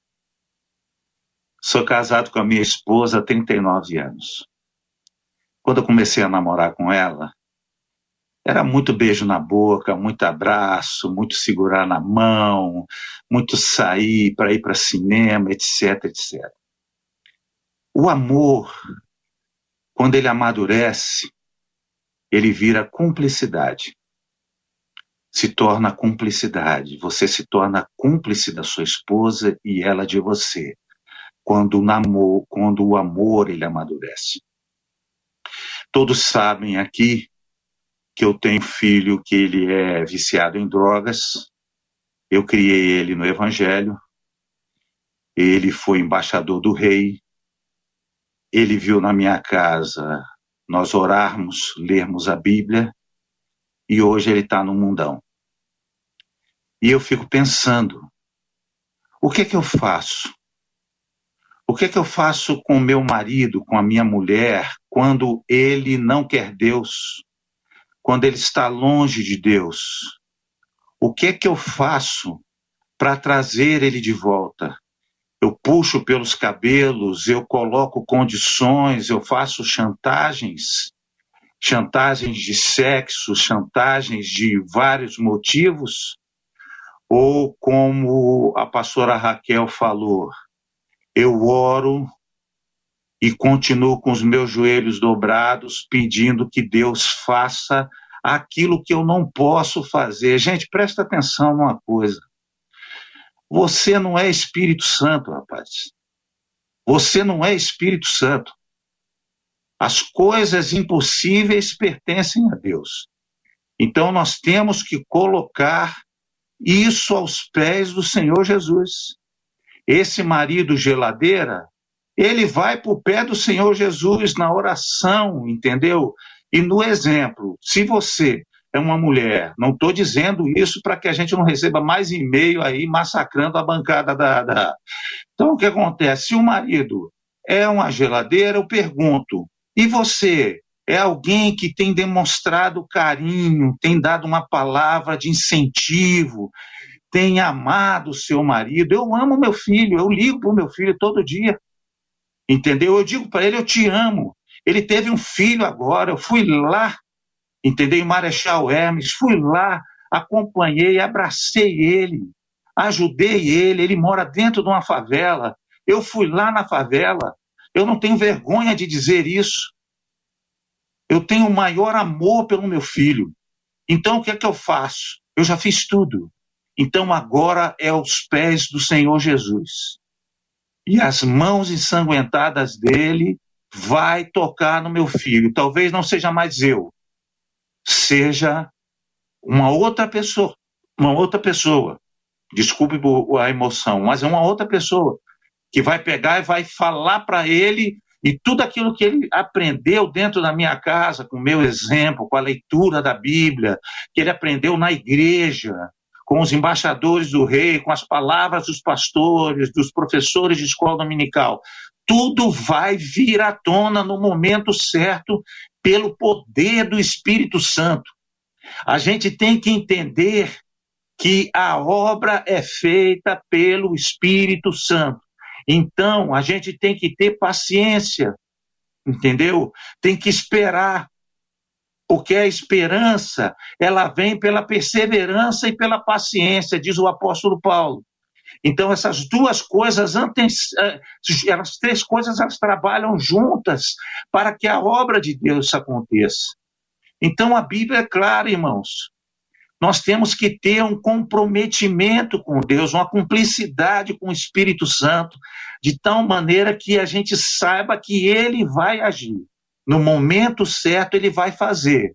Sou casado com a minha esposa há 39 anos. Quando eu comecei a namorar com ela, era muito beijo na boca, muito abraço, muito segurar na mão, muito sair para ir para cinema, etc, etc. O amor, quando ele amadurece, ele vira cumplicidade. Se torna cumplicidade. Você se torna cúmplice da sua esposa e ela de você. Quando o namoro, quando o amor ele amadurece. Todos sabem aqui que eu tenho filho que ele é viciado em drogas. Eu criei ele no evangelho. Ele foi embaixador do rei. Ele viu na minha casa nós orarmos, lermos a Bíblia, e hoje ele está no mundão. E eu fico pensando, o que que eu faço? O que que eu faço com meu marido, com a minha mulher, quando ele não quer Deus? Quando ele está longe de Deus? O que que eu faço para trazer ele de volta? Eu puxo pelos cabelos, eu coloco condições, eu faço chantagens, chantagens de sexo, chantagens de vários motivos, ou como a pastora Raquel falou, eu oro e continuo com os meus joelhos dobrados, pedindo que Deus faça aquilo que eu não posso fazer. Gente, presta atenção numa coisa. Você não é Espírito Santo, rapaz. Você não é Espírito Santo. As coisas impossíveis pertencem a Deus. Então nós temos que colocar isso aos pés do Senhor Jesus. Esse marido geladeira, ele vai para o pé do Senhor Jesus na oração, entendeu? E no exemplo, se você é uma mulher, não estou dizendo isso para que a gente não receba mais e-mail aí massacrando a bancada da, da. Então, o que acontece? Se o marido é uma geladeira, eu pergunto, e você? É alguém que tem demonstrado carinho, tem dado uma palavra de incentivo, tem amado seu marido. Eu amo meu filho, eu ligo para o meu filho todo dia. Entendeu? Eu digo para ele, eu te amo. Ele teve um filho agora, eu fui lá, entendeu? Em Marechal Hermes, fui lá, acompanhei, abracei ele, ajudei ele. Ele mora dentro de uma favela. Eu fui lá na favela. Eu não tenho vergonha de dizer isso. Eu tenho o maior amor pelo meu filho. Então o que é que eu faço? Eu já fiz tudo. Então agora é aos pés do Senhor Jesus. E as mãos ensanguentadas dele vai tocar no meu filho. Talvez não seja mais eu, seja uma outra pessoa, uma outra pessoa. Desculpe a emoção, mas é uma outra pessoa que vai pegar e vai falar para ele e tudo aquilo que ele aprendeu dentro da minha casa, com o meu exemplo, com a leitura da Bíblia, que ele aprendeu na igreja, com os embaixadores do rei, com as palavras dos pastores, dos professores de escola dominical, tudo vai vir à tona no momento certo pelo poder do Espírito Santo. A gente tem que entender que a obra é feita pelo Espírito Santo. Então, a gente tem que ter paciência, entendeu? Tem que esperar. Porque a esperança, ela vem pela perseverança e pela paciência, diz o apóstolo Paulo. Então, essas duas coisas, antes, eh, três coisas, elas trabalham juntas para que a obra de Deus aconteça. Então, a Bíblia é clara, irmãos. Nós temos que ter um comprometimento com Deus, uma cumplicidade com o Espírito Santo, de tal maneira que a gente saiba que Ele vai agir. No momento certo, Ele vai fazer.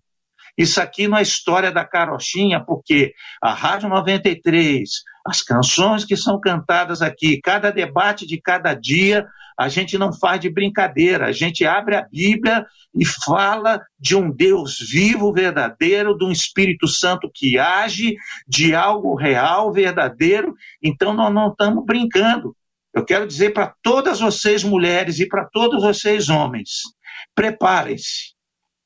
Isso aqui não é história da carochinha, porque a Rádio 93, as canções que são cantadas aqui, cada debate de cada dia, a gente não faz de brincadeira, a gente abre a Bíblia e fala de um Deus vivo, verdadeiro, de um Espírito Santo que age, de algo real, verdadeiro. Então nós não estamos brincando. Eu quero dizer para todas vocês mulheres e para todos vocês homens, preparem-se,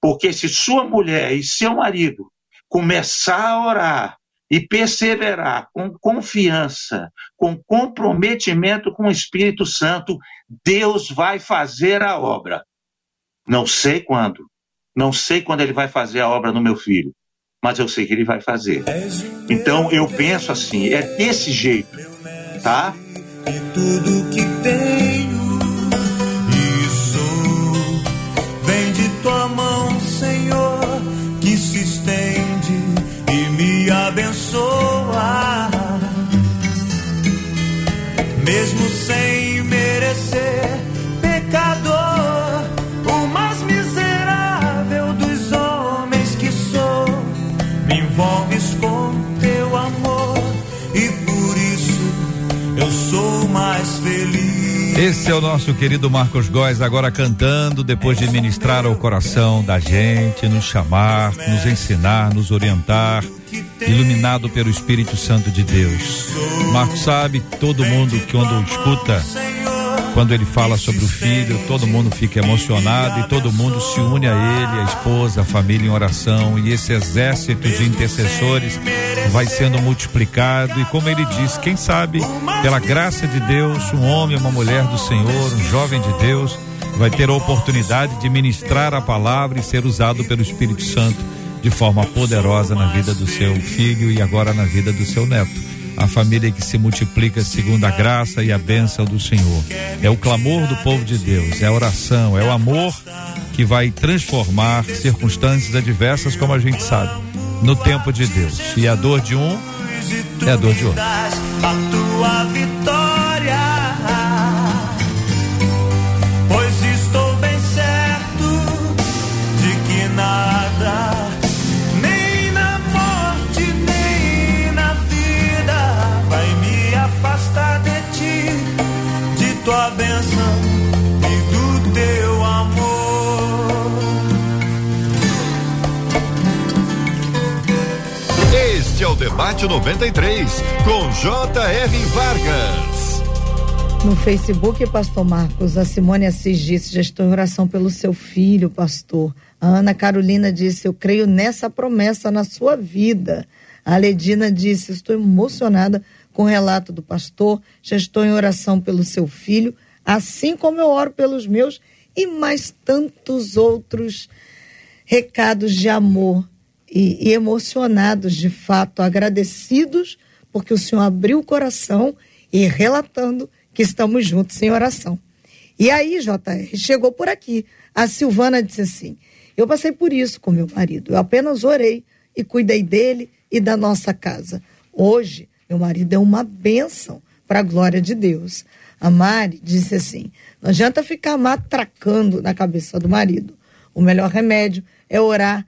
porque se sua mulher e seu marido começar a orar e perseverar com confiança, com comprometimento com o Espírito Santo, Deus vai fazer a obra. Não sei quando, não sei quando ele vai fazer a obra no meu filho, mas eu sei que ele vai fazer. Então eu penso assim, é desse jeito, tá? E tudo que mesmo sem merecer, Esse é o nosso querido Marcos Góes agora cantando, depois de ministrar ao coração da gente, nos chamar, nos ensinar, nos orientar, iluminado pelo Espírito Santo de Deus. Marcos sabe, todo mundo que quando escuta, quando ele fala sobre o filho, todo mundo fica emocionado e todo mundo se une a ele, a esposa, a família em oração. E esse exército de intercessores vai sendo multiplicado. E como ele diz, quem sabe pela graça de Deus, um homem, uma mulher do Senhor, um jovem de Deus vai ter a oportunidade de ministrar a palavra e ser usado pelo Espírito Santo de forma poderosa na vida do seu filho e agora na vida do seu neto a família que se multiplica segundo a graça e a bênção do Senhor. É o clamor do povo de Deus, é a oração, é o amor que vai transformar circunstâncias adversas, como a gente sabe, no tempo de Deus. E a dor de um é a dor de outro. a tua vitória. Debate 93, com J.R. Vargas. No Facebook, Pastor Marcos, a Simone Assis disse: Já estou em oração pelo seu filho, pastor. A Ana Carolina disse: Eu creio nessa promessa na sua vida. A Ledina disse: Estou emocionada com o relato do pastor. Já estou em oração pelo seu filho, assim como eu oro pelos meus e mais tantos outros recados de amor e, e emocionados, de fato, agradecidos, porque o Senhor abriu o coração e relatando que estamos juntos em oração. E aí, JR, chegou por aqui. A Silvana disse assim: Eu passei por isso com meu marido. Eu apenas orei e cuidei dele e da nossa casa. Hoje, meu marido é uma bênção para a glória de Deus. A Mari disse assim: Não adianta ficar matracando na cabeça do marido. O melhor remédio é orar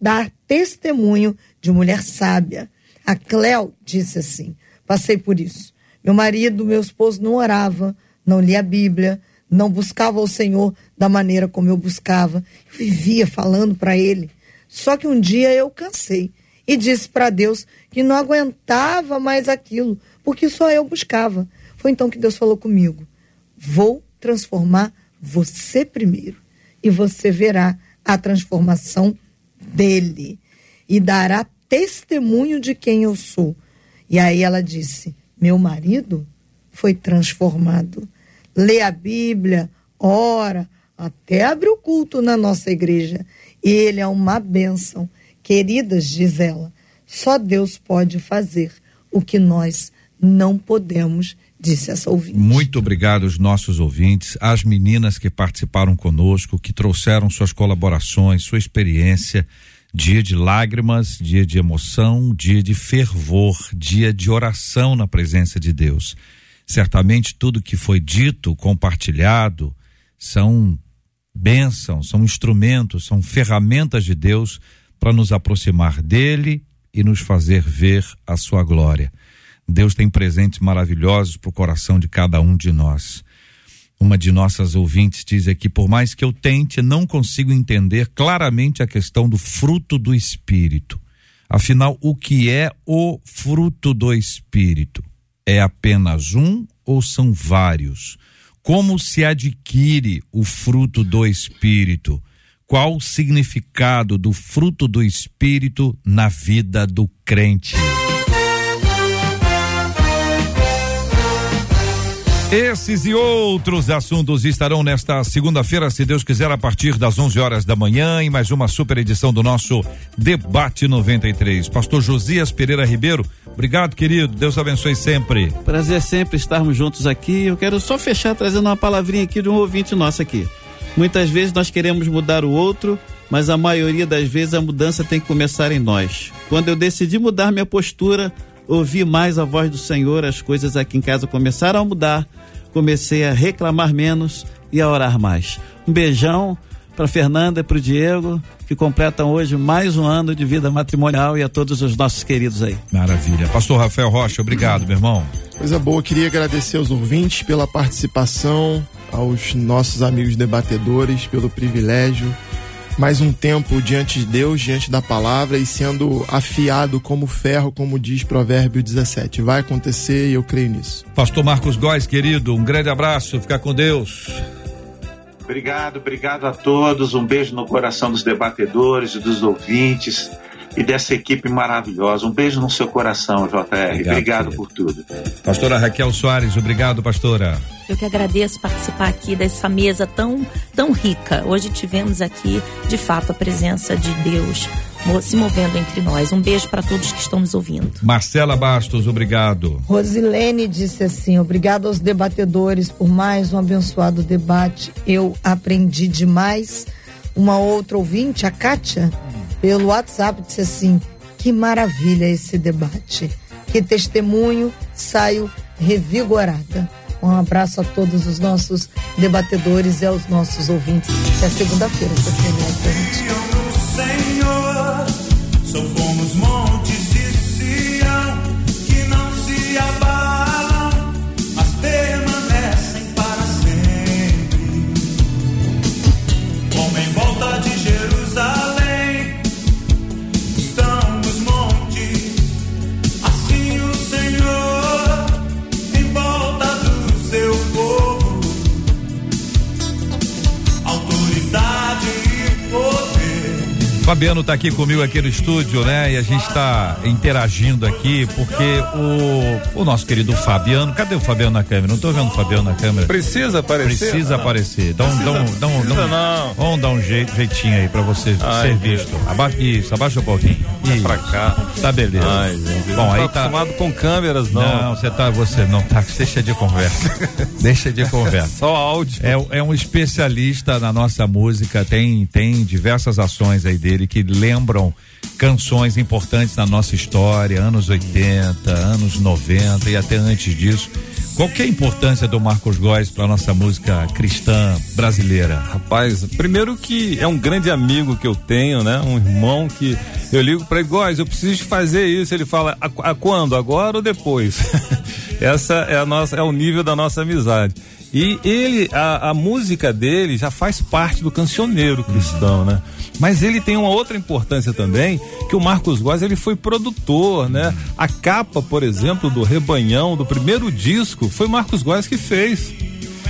dar testemunho de mulher sábia. A Cléo disse assim: Passei por isso. Meu marido, meu esposo não orava, não lia a Bíblia, não buscava o Senhor da maneira como eu buscava. Eu vivia falando para ele. Só que um dia eu cansei e disse para Deus que não aguentava mais aquilo, porque só eu buscava. Foi então que Deus falou comigo: Vou transformar você primeiro e você verá a transformação dele e dará testemunho de quem eu sou. E aí ela disse: Meu marido foi transformado. Lê a Bíblia, ora, até abre o culto na nossa igreja. Ele é uma bênção. Queridas, diz ela, só Deus pode fazer o que nós não podemos, disse essa ouvinte. Muito obrigado aos nossos ouvintes, às meninas que participaram conosco, que trouxeram suas colaborações, sua experiência. Dia de lágrimas, dia de emoção, dia de fervor, dia de oração na presença de Deus. Certamente tudo que foi dito, compartilhado, são bênçãos, são instrumentos, são ferramentas de Deus para nos aproximar dele e nos fazer ver a sua glória. Deus tem presentes maravilhosos para o coração de cada um de nós. Uma de nossas ouvintes diz aqui: por mais que eu tente, não consigo entender claramente a questão do fruto do Espírito. Afinal, o que é o fruto do Espírito? É apenas um ou são vários? Como se adquire o fruto do Espírito? Qual o significado do fruto do Espírito na vida do crente? Esses e outros assuntos estarão nesta segunda-feira, se Deus quiser, a partir das 11 horas da manhã, em mais uma super edição do nosso Debate 93. Pastor Josias Pereira Ribeiro, obrigado, querido. Deus abençoe sempre. Prazer sempre estarmos juntos aqui. Eu quero só fechar trazendo uma palavrinha aqui de um ouvinte nosso aqui. Muitas vezes nós queremos mudar o outro, mas a maioria das vezes a mudança tem que começar em nós. Quando eu decidi mudar minha postura, ouvi mais a voz do Senhor, as coisas aqui em casa começaram a mudar, comecei a reclamar menos e a orar mais. Um beijão para Fernanda e para o Diego, que completam hoje mais um ano de vida matrimonial e a todos os nossos queridos aí. Maravilha. Pastor Rafael Rocha, obrigado, meu irmão. Coisa boa, queria agradecer aos ouvintes pela participação, aos nossos amigos debatedores pelo privilégio. Mais um tempo diante de Deus, diante da palavra e sendo afiado como ferro, como diz Provérbio 17. Vai acontecer e eu creio nisso. Pastor Marcos Góes, querido, um grande abraço, fica com Deus. Obrigado, obrigado a todos. Um beijo no coração dos debatedores e dos ouvintes e dessa equipe maravilhosa. Um beijo no seu coração, JR. Obrigado, obrigado por tudo. Pastora Raquel Soares, obrigado, pastora. Eu que agradeço participar aqui dessa mesa tão, tão rica. Hoje tivemos aqui, de fato, a presença de Deus se movendo entre nós. Um beijo para todos que estão nos ouvindo. Marcela Bastos, obrigado. Rosilene disse assim: obrigado aos debatedores por mais um abençoado debate. Eu aprendi demais. Uma outra ouvinte, a Kátia, pelo WhatsApp, disse assim: que maravilha esse debate. que testemunho, saio revigorada. Um abraço a todos os nossos debatedores e aos nossos ouvintes. Até segunda-feira, se você Fabiano tá aqui comigo aqui no estúdio, né? E a gente tá interagindo aqui porque o, o nosso querido Fabiano, cadê o Fabiano na câmera? Não tô vendo o Fabiano na câmera. Precisa aparecer? Precisa Não. aparecer. Dá um, dá um, dá um, dá um- Precisa não. Vamos dar um jeito, jeitinho aí pra você Ai, ser visto. Aba isso, abaixa um pouquinho. Isso. Pra cá. Tá beleza. Ai, gente. Bom, não aí tô tá. acostumado com câmeras, não. Não, você tá, você não tá, deixa de conversa. deixa de conversa. Só áudio. É, é um especialista na nossa música, tem, tem diversas ações aí dele que lembram canções importantes na nossa história, anos 80, anos 90 e até antes disso. Qual que é a importância do Marcos Góes para nossa música cristã brasileira? Rapaz, primeiro que é um grande amigo que eu tenho, né? Um irmão que eu ligo pra ele, Góis, eu preciso fazer isso. Ele fala, a, a quando? Agora ou depois? Essa é a nossa, é o nível da nossa amizade. E ele, a, a música dele já faz parte do cancioneiro cristão, né? Mas ele tem uma outra importância também, que o Marcos Góes, ele foi produtor, né? A capa, por exemplo, do Rebanhão, do primeiro disco, foi Marcos Góes que fez.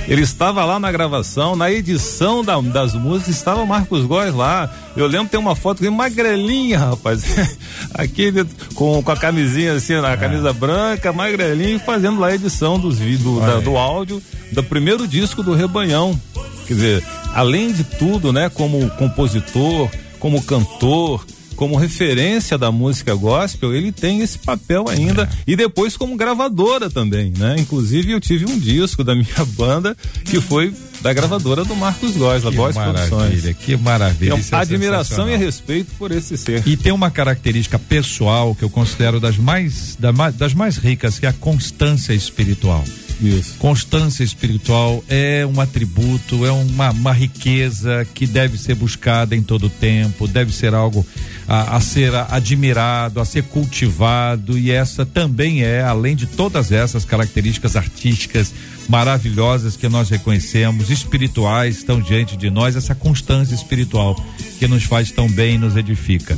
Ele estava lá na gravação, na edição da- das músicas, estava o Marcos Góes lá. Eu lembro tem uma foto dele magrelinha, rapaz. Aquele com, com a camisinha assim, É. na camisa branca, magrelinho, fazendo lá a edição dos vídeos, da- do áudio, do primeiro disco do Rebanhão. Quer dizer, além de tudo, né, como compositor, como cantor, como referência da música gospel, ele tem esse papel ainda e depois como gravadora também, né? Inclusive eu tive um disco da minha banda que foi da gravadora do Marcos Góes, da Que Góes Produções. maravilha, que maravilha. Então, isso é admiração e respeito por esse ser. E tem uma característica pessoal que eu considero das mais, da ma- das mais ricas, que é a constância espiritual. Isso. Constância espiritual é um atributo, é uma, uma riqueza que deve ser buscada em todo tempo, deve ser algo a, a ser admirado, a ser cultivado, e essa também é, além de todas essas características artísticas maravilhosas que nós reconhecemos, espirituais, estão diante de nós, essa constância espiritual que nos faz tão bem e nos edifica.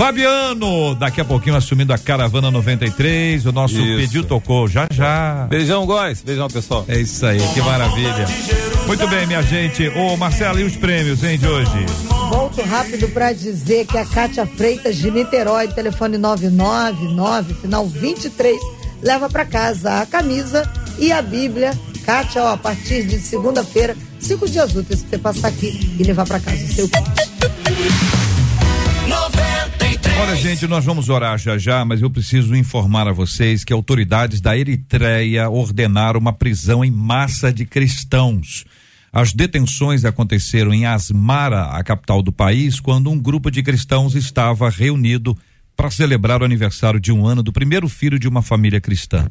Fabiano, daqui a pouquinho assumindo a Caravana 93, o nosso Isso. pediu tocou, já já. Beijão, Góes. Beijão, pessoal. É isso aí, que maravilha. Muito bem, minha gente. Ô, Marcelo, e os prêmios, hein, de hoje? Volto rápido para dizer que a Kátia Freitas de Niterói, telefone 999, final 23, leva para casa a camisa e a Bíblia. Kátia, ó, a partir de segunda-feira, cinco dias úteis que você passar aqui e levar para casa o seu kit. Olha, gente, nós vamos orar já já, mas eu preciso informar a vocês que autoridades da Eritreia ordenaram uma prisão em massa de cristãos. As detenções aconteceram em Asmara, a capital do país, quando um grupo de cristãos estava reunido para celebrar o aniversário de um ano do primeiro filho de uma família cristã.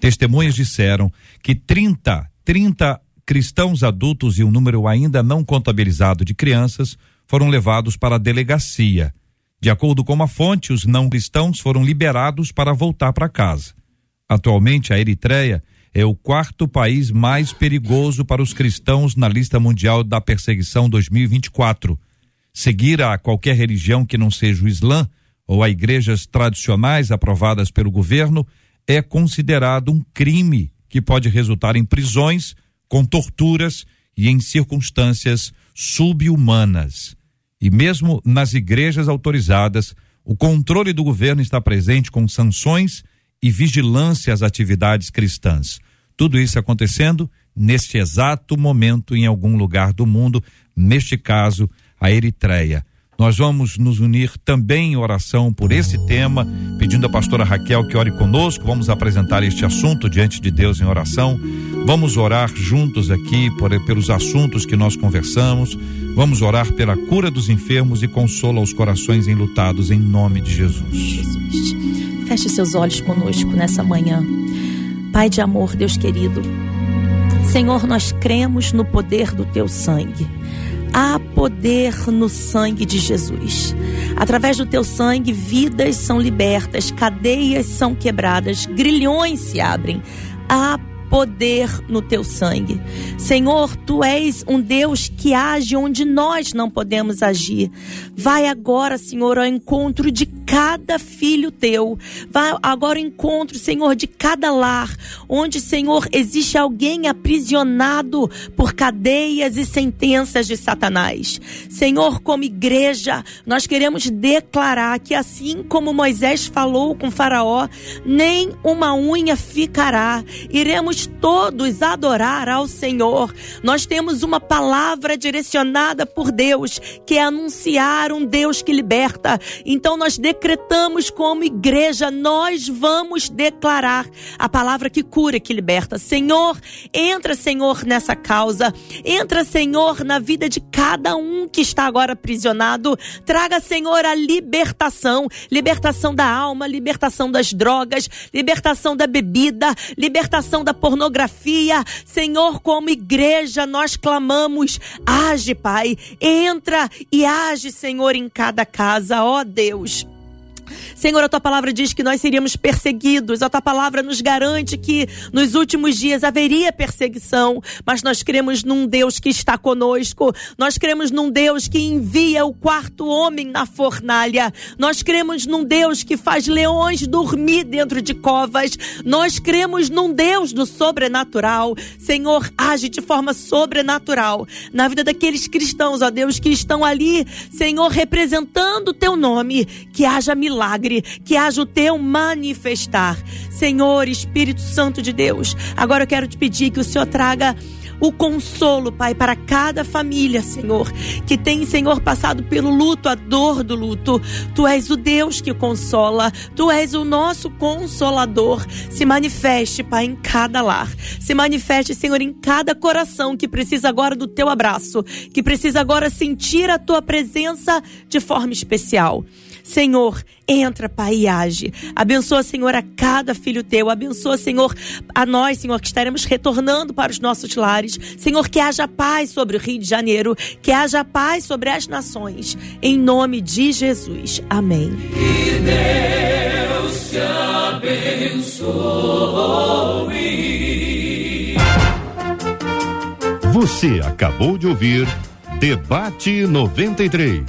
Testemunhas disseram que 30, 30 cristãos adultos e um número ainda não contabilizado de crianças foram levados para a delegacia. De acordo com uma fonte, os não cristãos foram liberados para voltar para casa. Atualmente, a Eritreia é o quarto país mais perigoso para os cristãos na lista mundial da perseguição 2024. Seguir a qualquer religião que não seja o Islã ou a igrejas tradicionais aprovadas pelo governo é considerado um crime que pode resultar em prisões, com torturas e em circunstâncias subhumanas. E mesmo nas igrejas autorizadas, o controle do governo está presente com sanções e vigilância às atividades cristãs. Tudo isso acontecendo neste exato momento em algum lugar do mundo, neste caso, a Eritreia. Nós vamos nos unir também em oração por esse tema, pedindo à pastora Raquel que ore conosco. Vamos apresentar este assunto diante de Deus em oração. Vamos orar juntos aqui por, pelos assuntos que nós conversamos. Vamos orar pela cura dos enfermos e consola os corações enlutados em nome de Jesus. Jesus. Feche seus olhos conosco nessa manhã. Pai de amor, Deus querido, Senhor, nós cremos no poder do teu sangue. Há poder no sangue de Jesus. Através do teu sangue, vidas são libertas, cadeias são quebradas, grilhões se abrem. Há poder no teu sangue. Senhor, tu és um Deus que age onde nós não podemos agir. Vai agora, Senhor, ao encontro de cada filho teu. Vai agora ao encontro, Senhor, de cada lar, onde, Senhor, existe alguém aprisionado por cadeias e sentenças de Satanás. Senhor, como igreja, nós queremos declarar que assim como Moisés falou com Faraó, nem uma unha ficará. Iremos todos adorar ao Senhor. Nós temos uma palavra direcionada por Deus, que é anunciar um Deus que liberta. Então nós decretamos como igreja, nós vamos declarar a palavra que cura, que liberta. Senhor, entra, Senhor, nessa causa. Entra, Senhor, na vida de cada um que está agora aprisionado. Traga, Senhor, a libertação, libertação da alma, libertação das drogas, libertação da bebida, libertação da pornografia. Senhor, como igreja, nós clamamos: age, Pai, entra e age, Senhor, em cada casa, ó Deus. Senhor, a tua palavra diz que nós seríamos perseguidos. A tua palavra nos garante que nos últimos dias haveria perseguição, mas nós cremos num Deus que está conosco. Nós cremos num Deus que envia o quarto homem na fornalha. Nós cremos num Deus que faz leões dormir dentro de covas. Nós cremos num Deus do sobrenatural. Senhor, age de forma sobrenatural na vida daqueles cristãos, ó Deus, que estão ali, Senhor, representando o teu nome. Que haja milagre, que haja o teu manifestar. Senhor, Espírito Santo de Deus, agora eu quero te pedir que o Senhor traga o consolo, Pai, para cada família, Senhor, que tem, Senhor, passado pelo luto, a dor do luto. Tu és o Deus que consola, tu és o nosso consolador. Se manifeste, Pai, em cada lar. Se manifeste, Senhor, em cada coração que precisa agora do teu abraço, que precisa agora sentir a tua presença de forma especial. Senhor, entra, Pai, e age. Abençoa, Senhor, a cada filho teu. Abençoa, Senhor, a nós, Senhor, que estaremos retornando para os nossos lares. Senhor, que haja paz sobre o Rio de Janeiro, que haja paz sobre as nações. Em nome de Jesus. Amém. Que Deus te abençoe. Você acabou de ouvir Debate 93.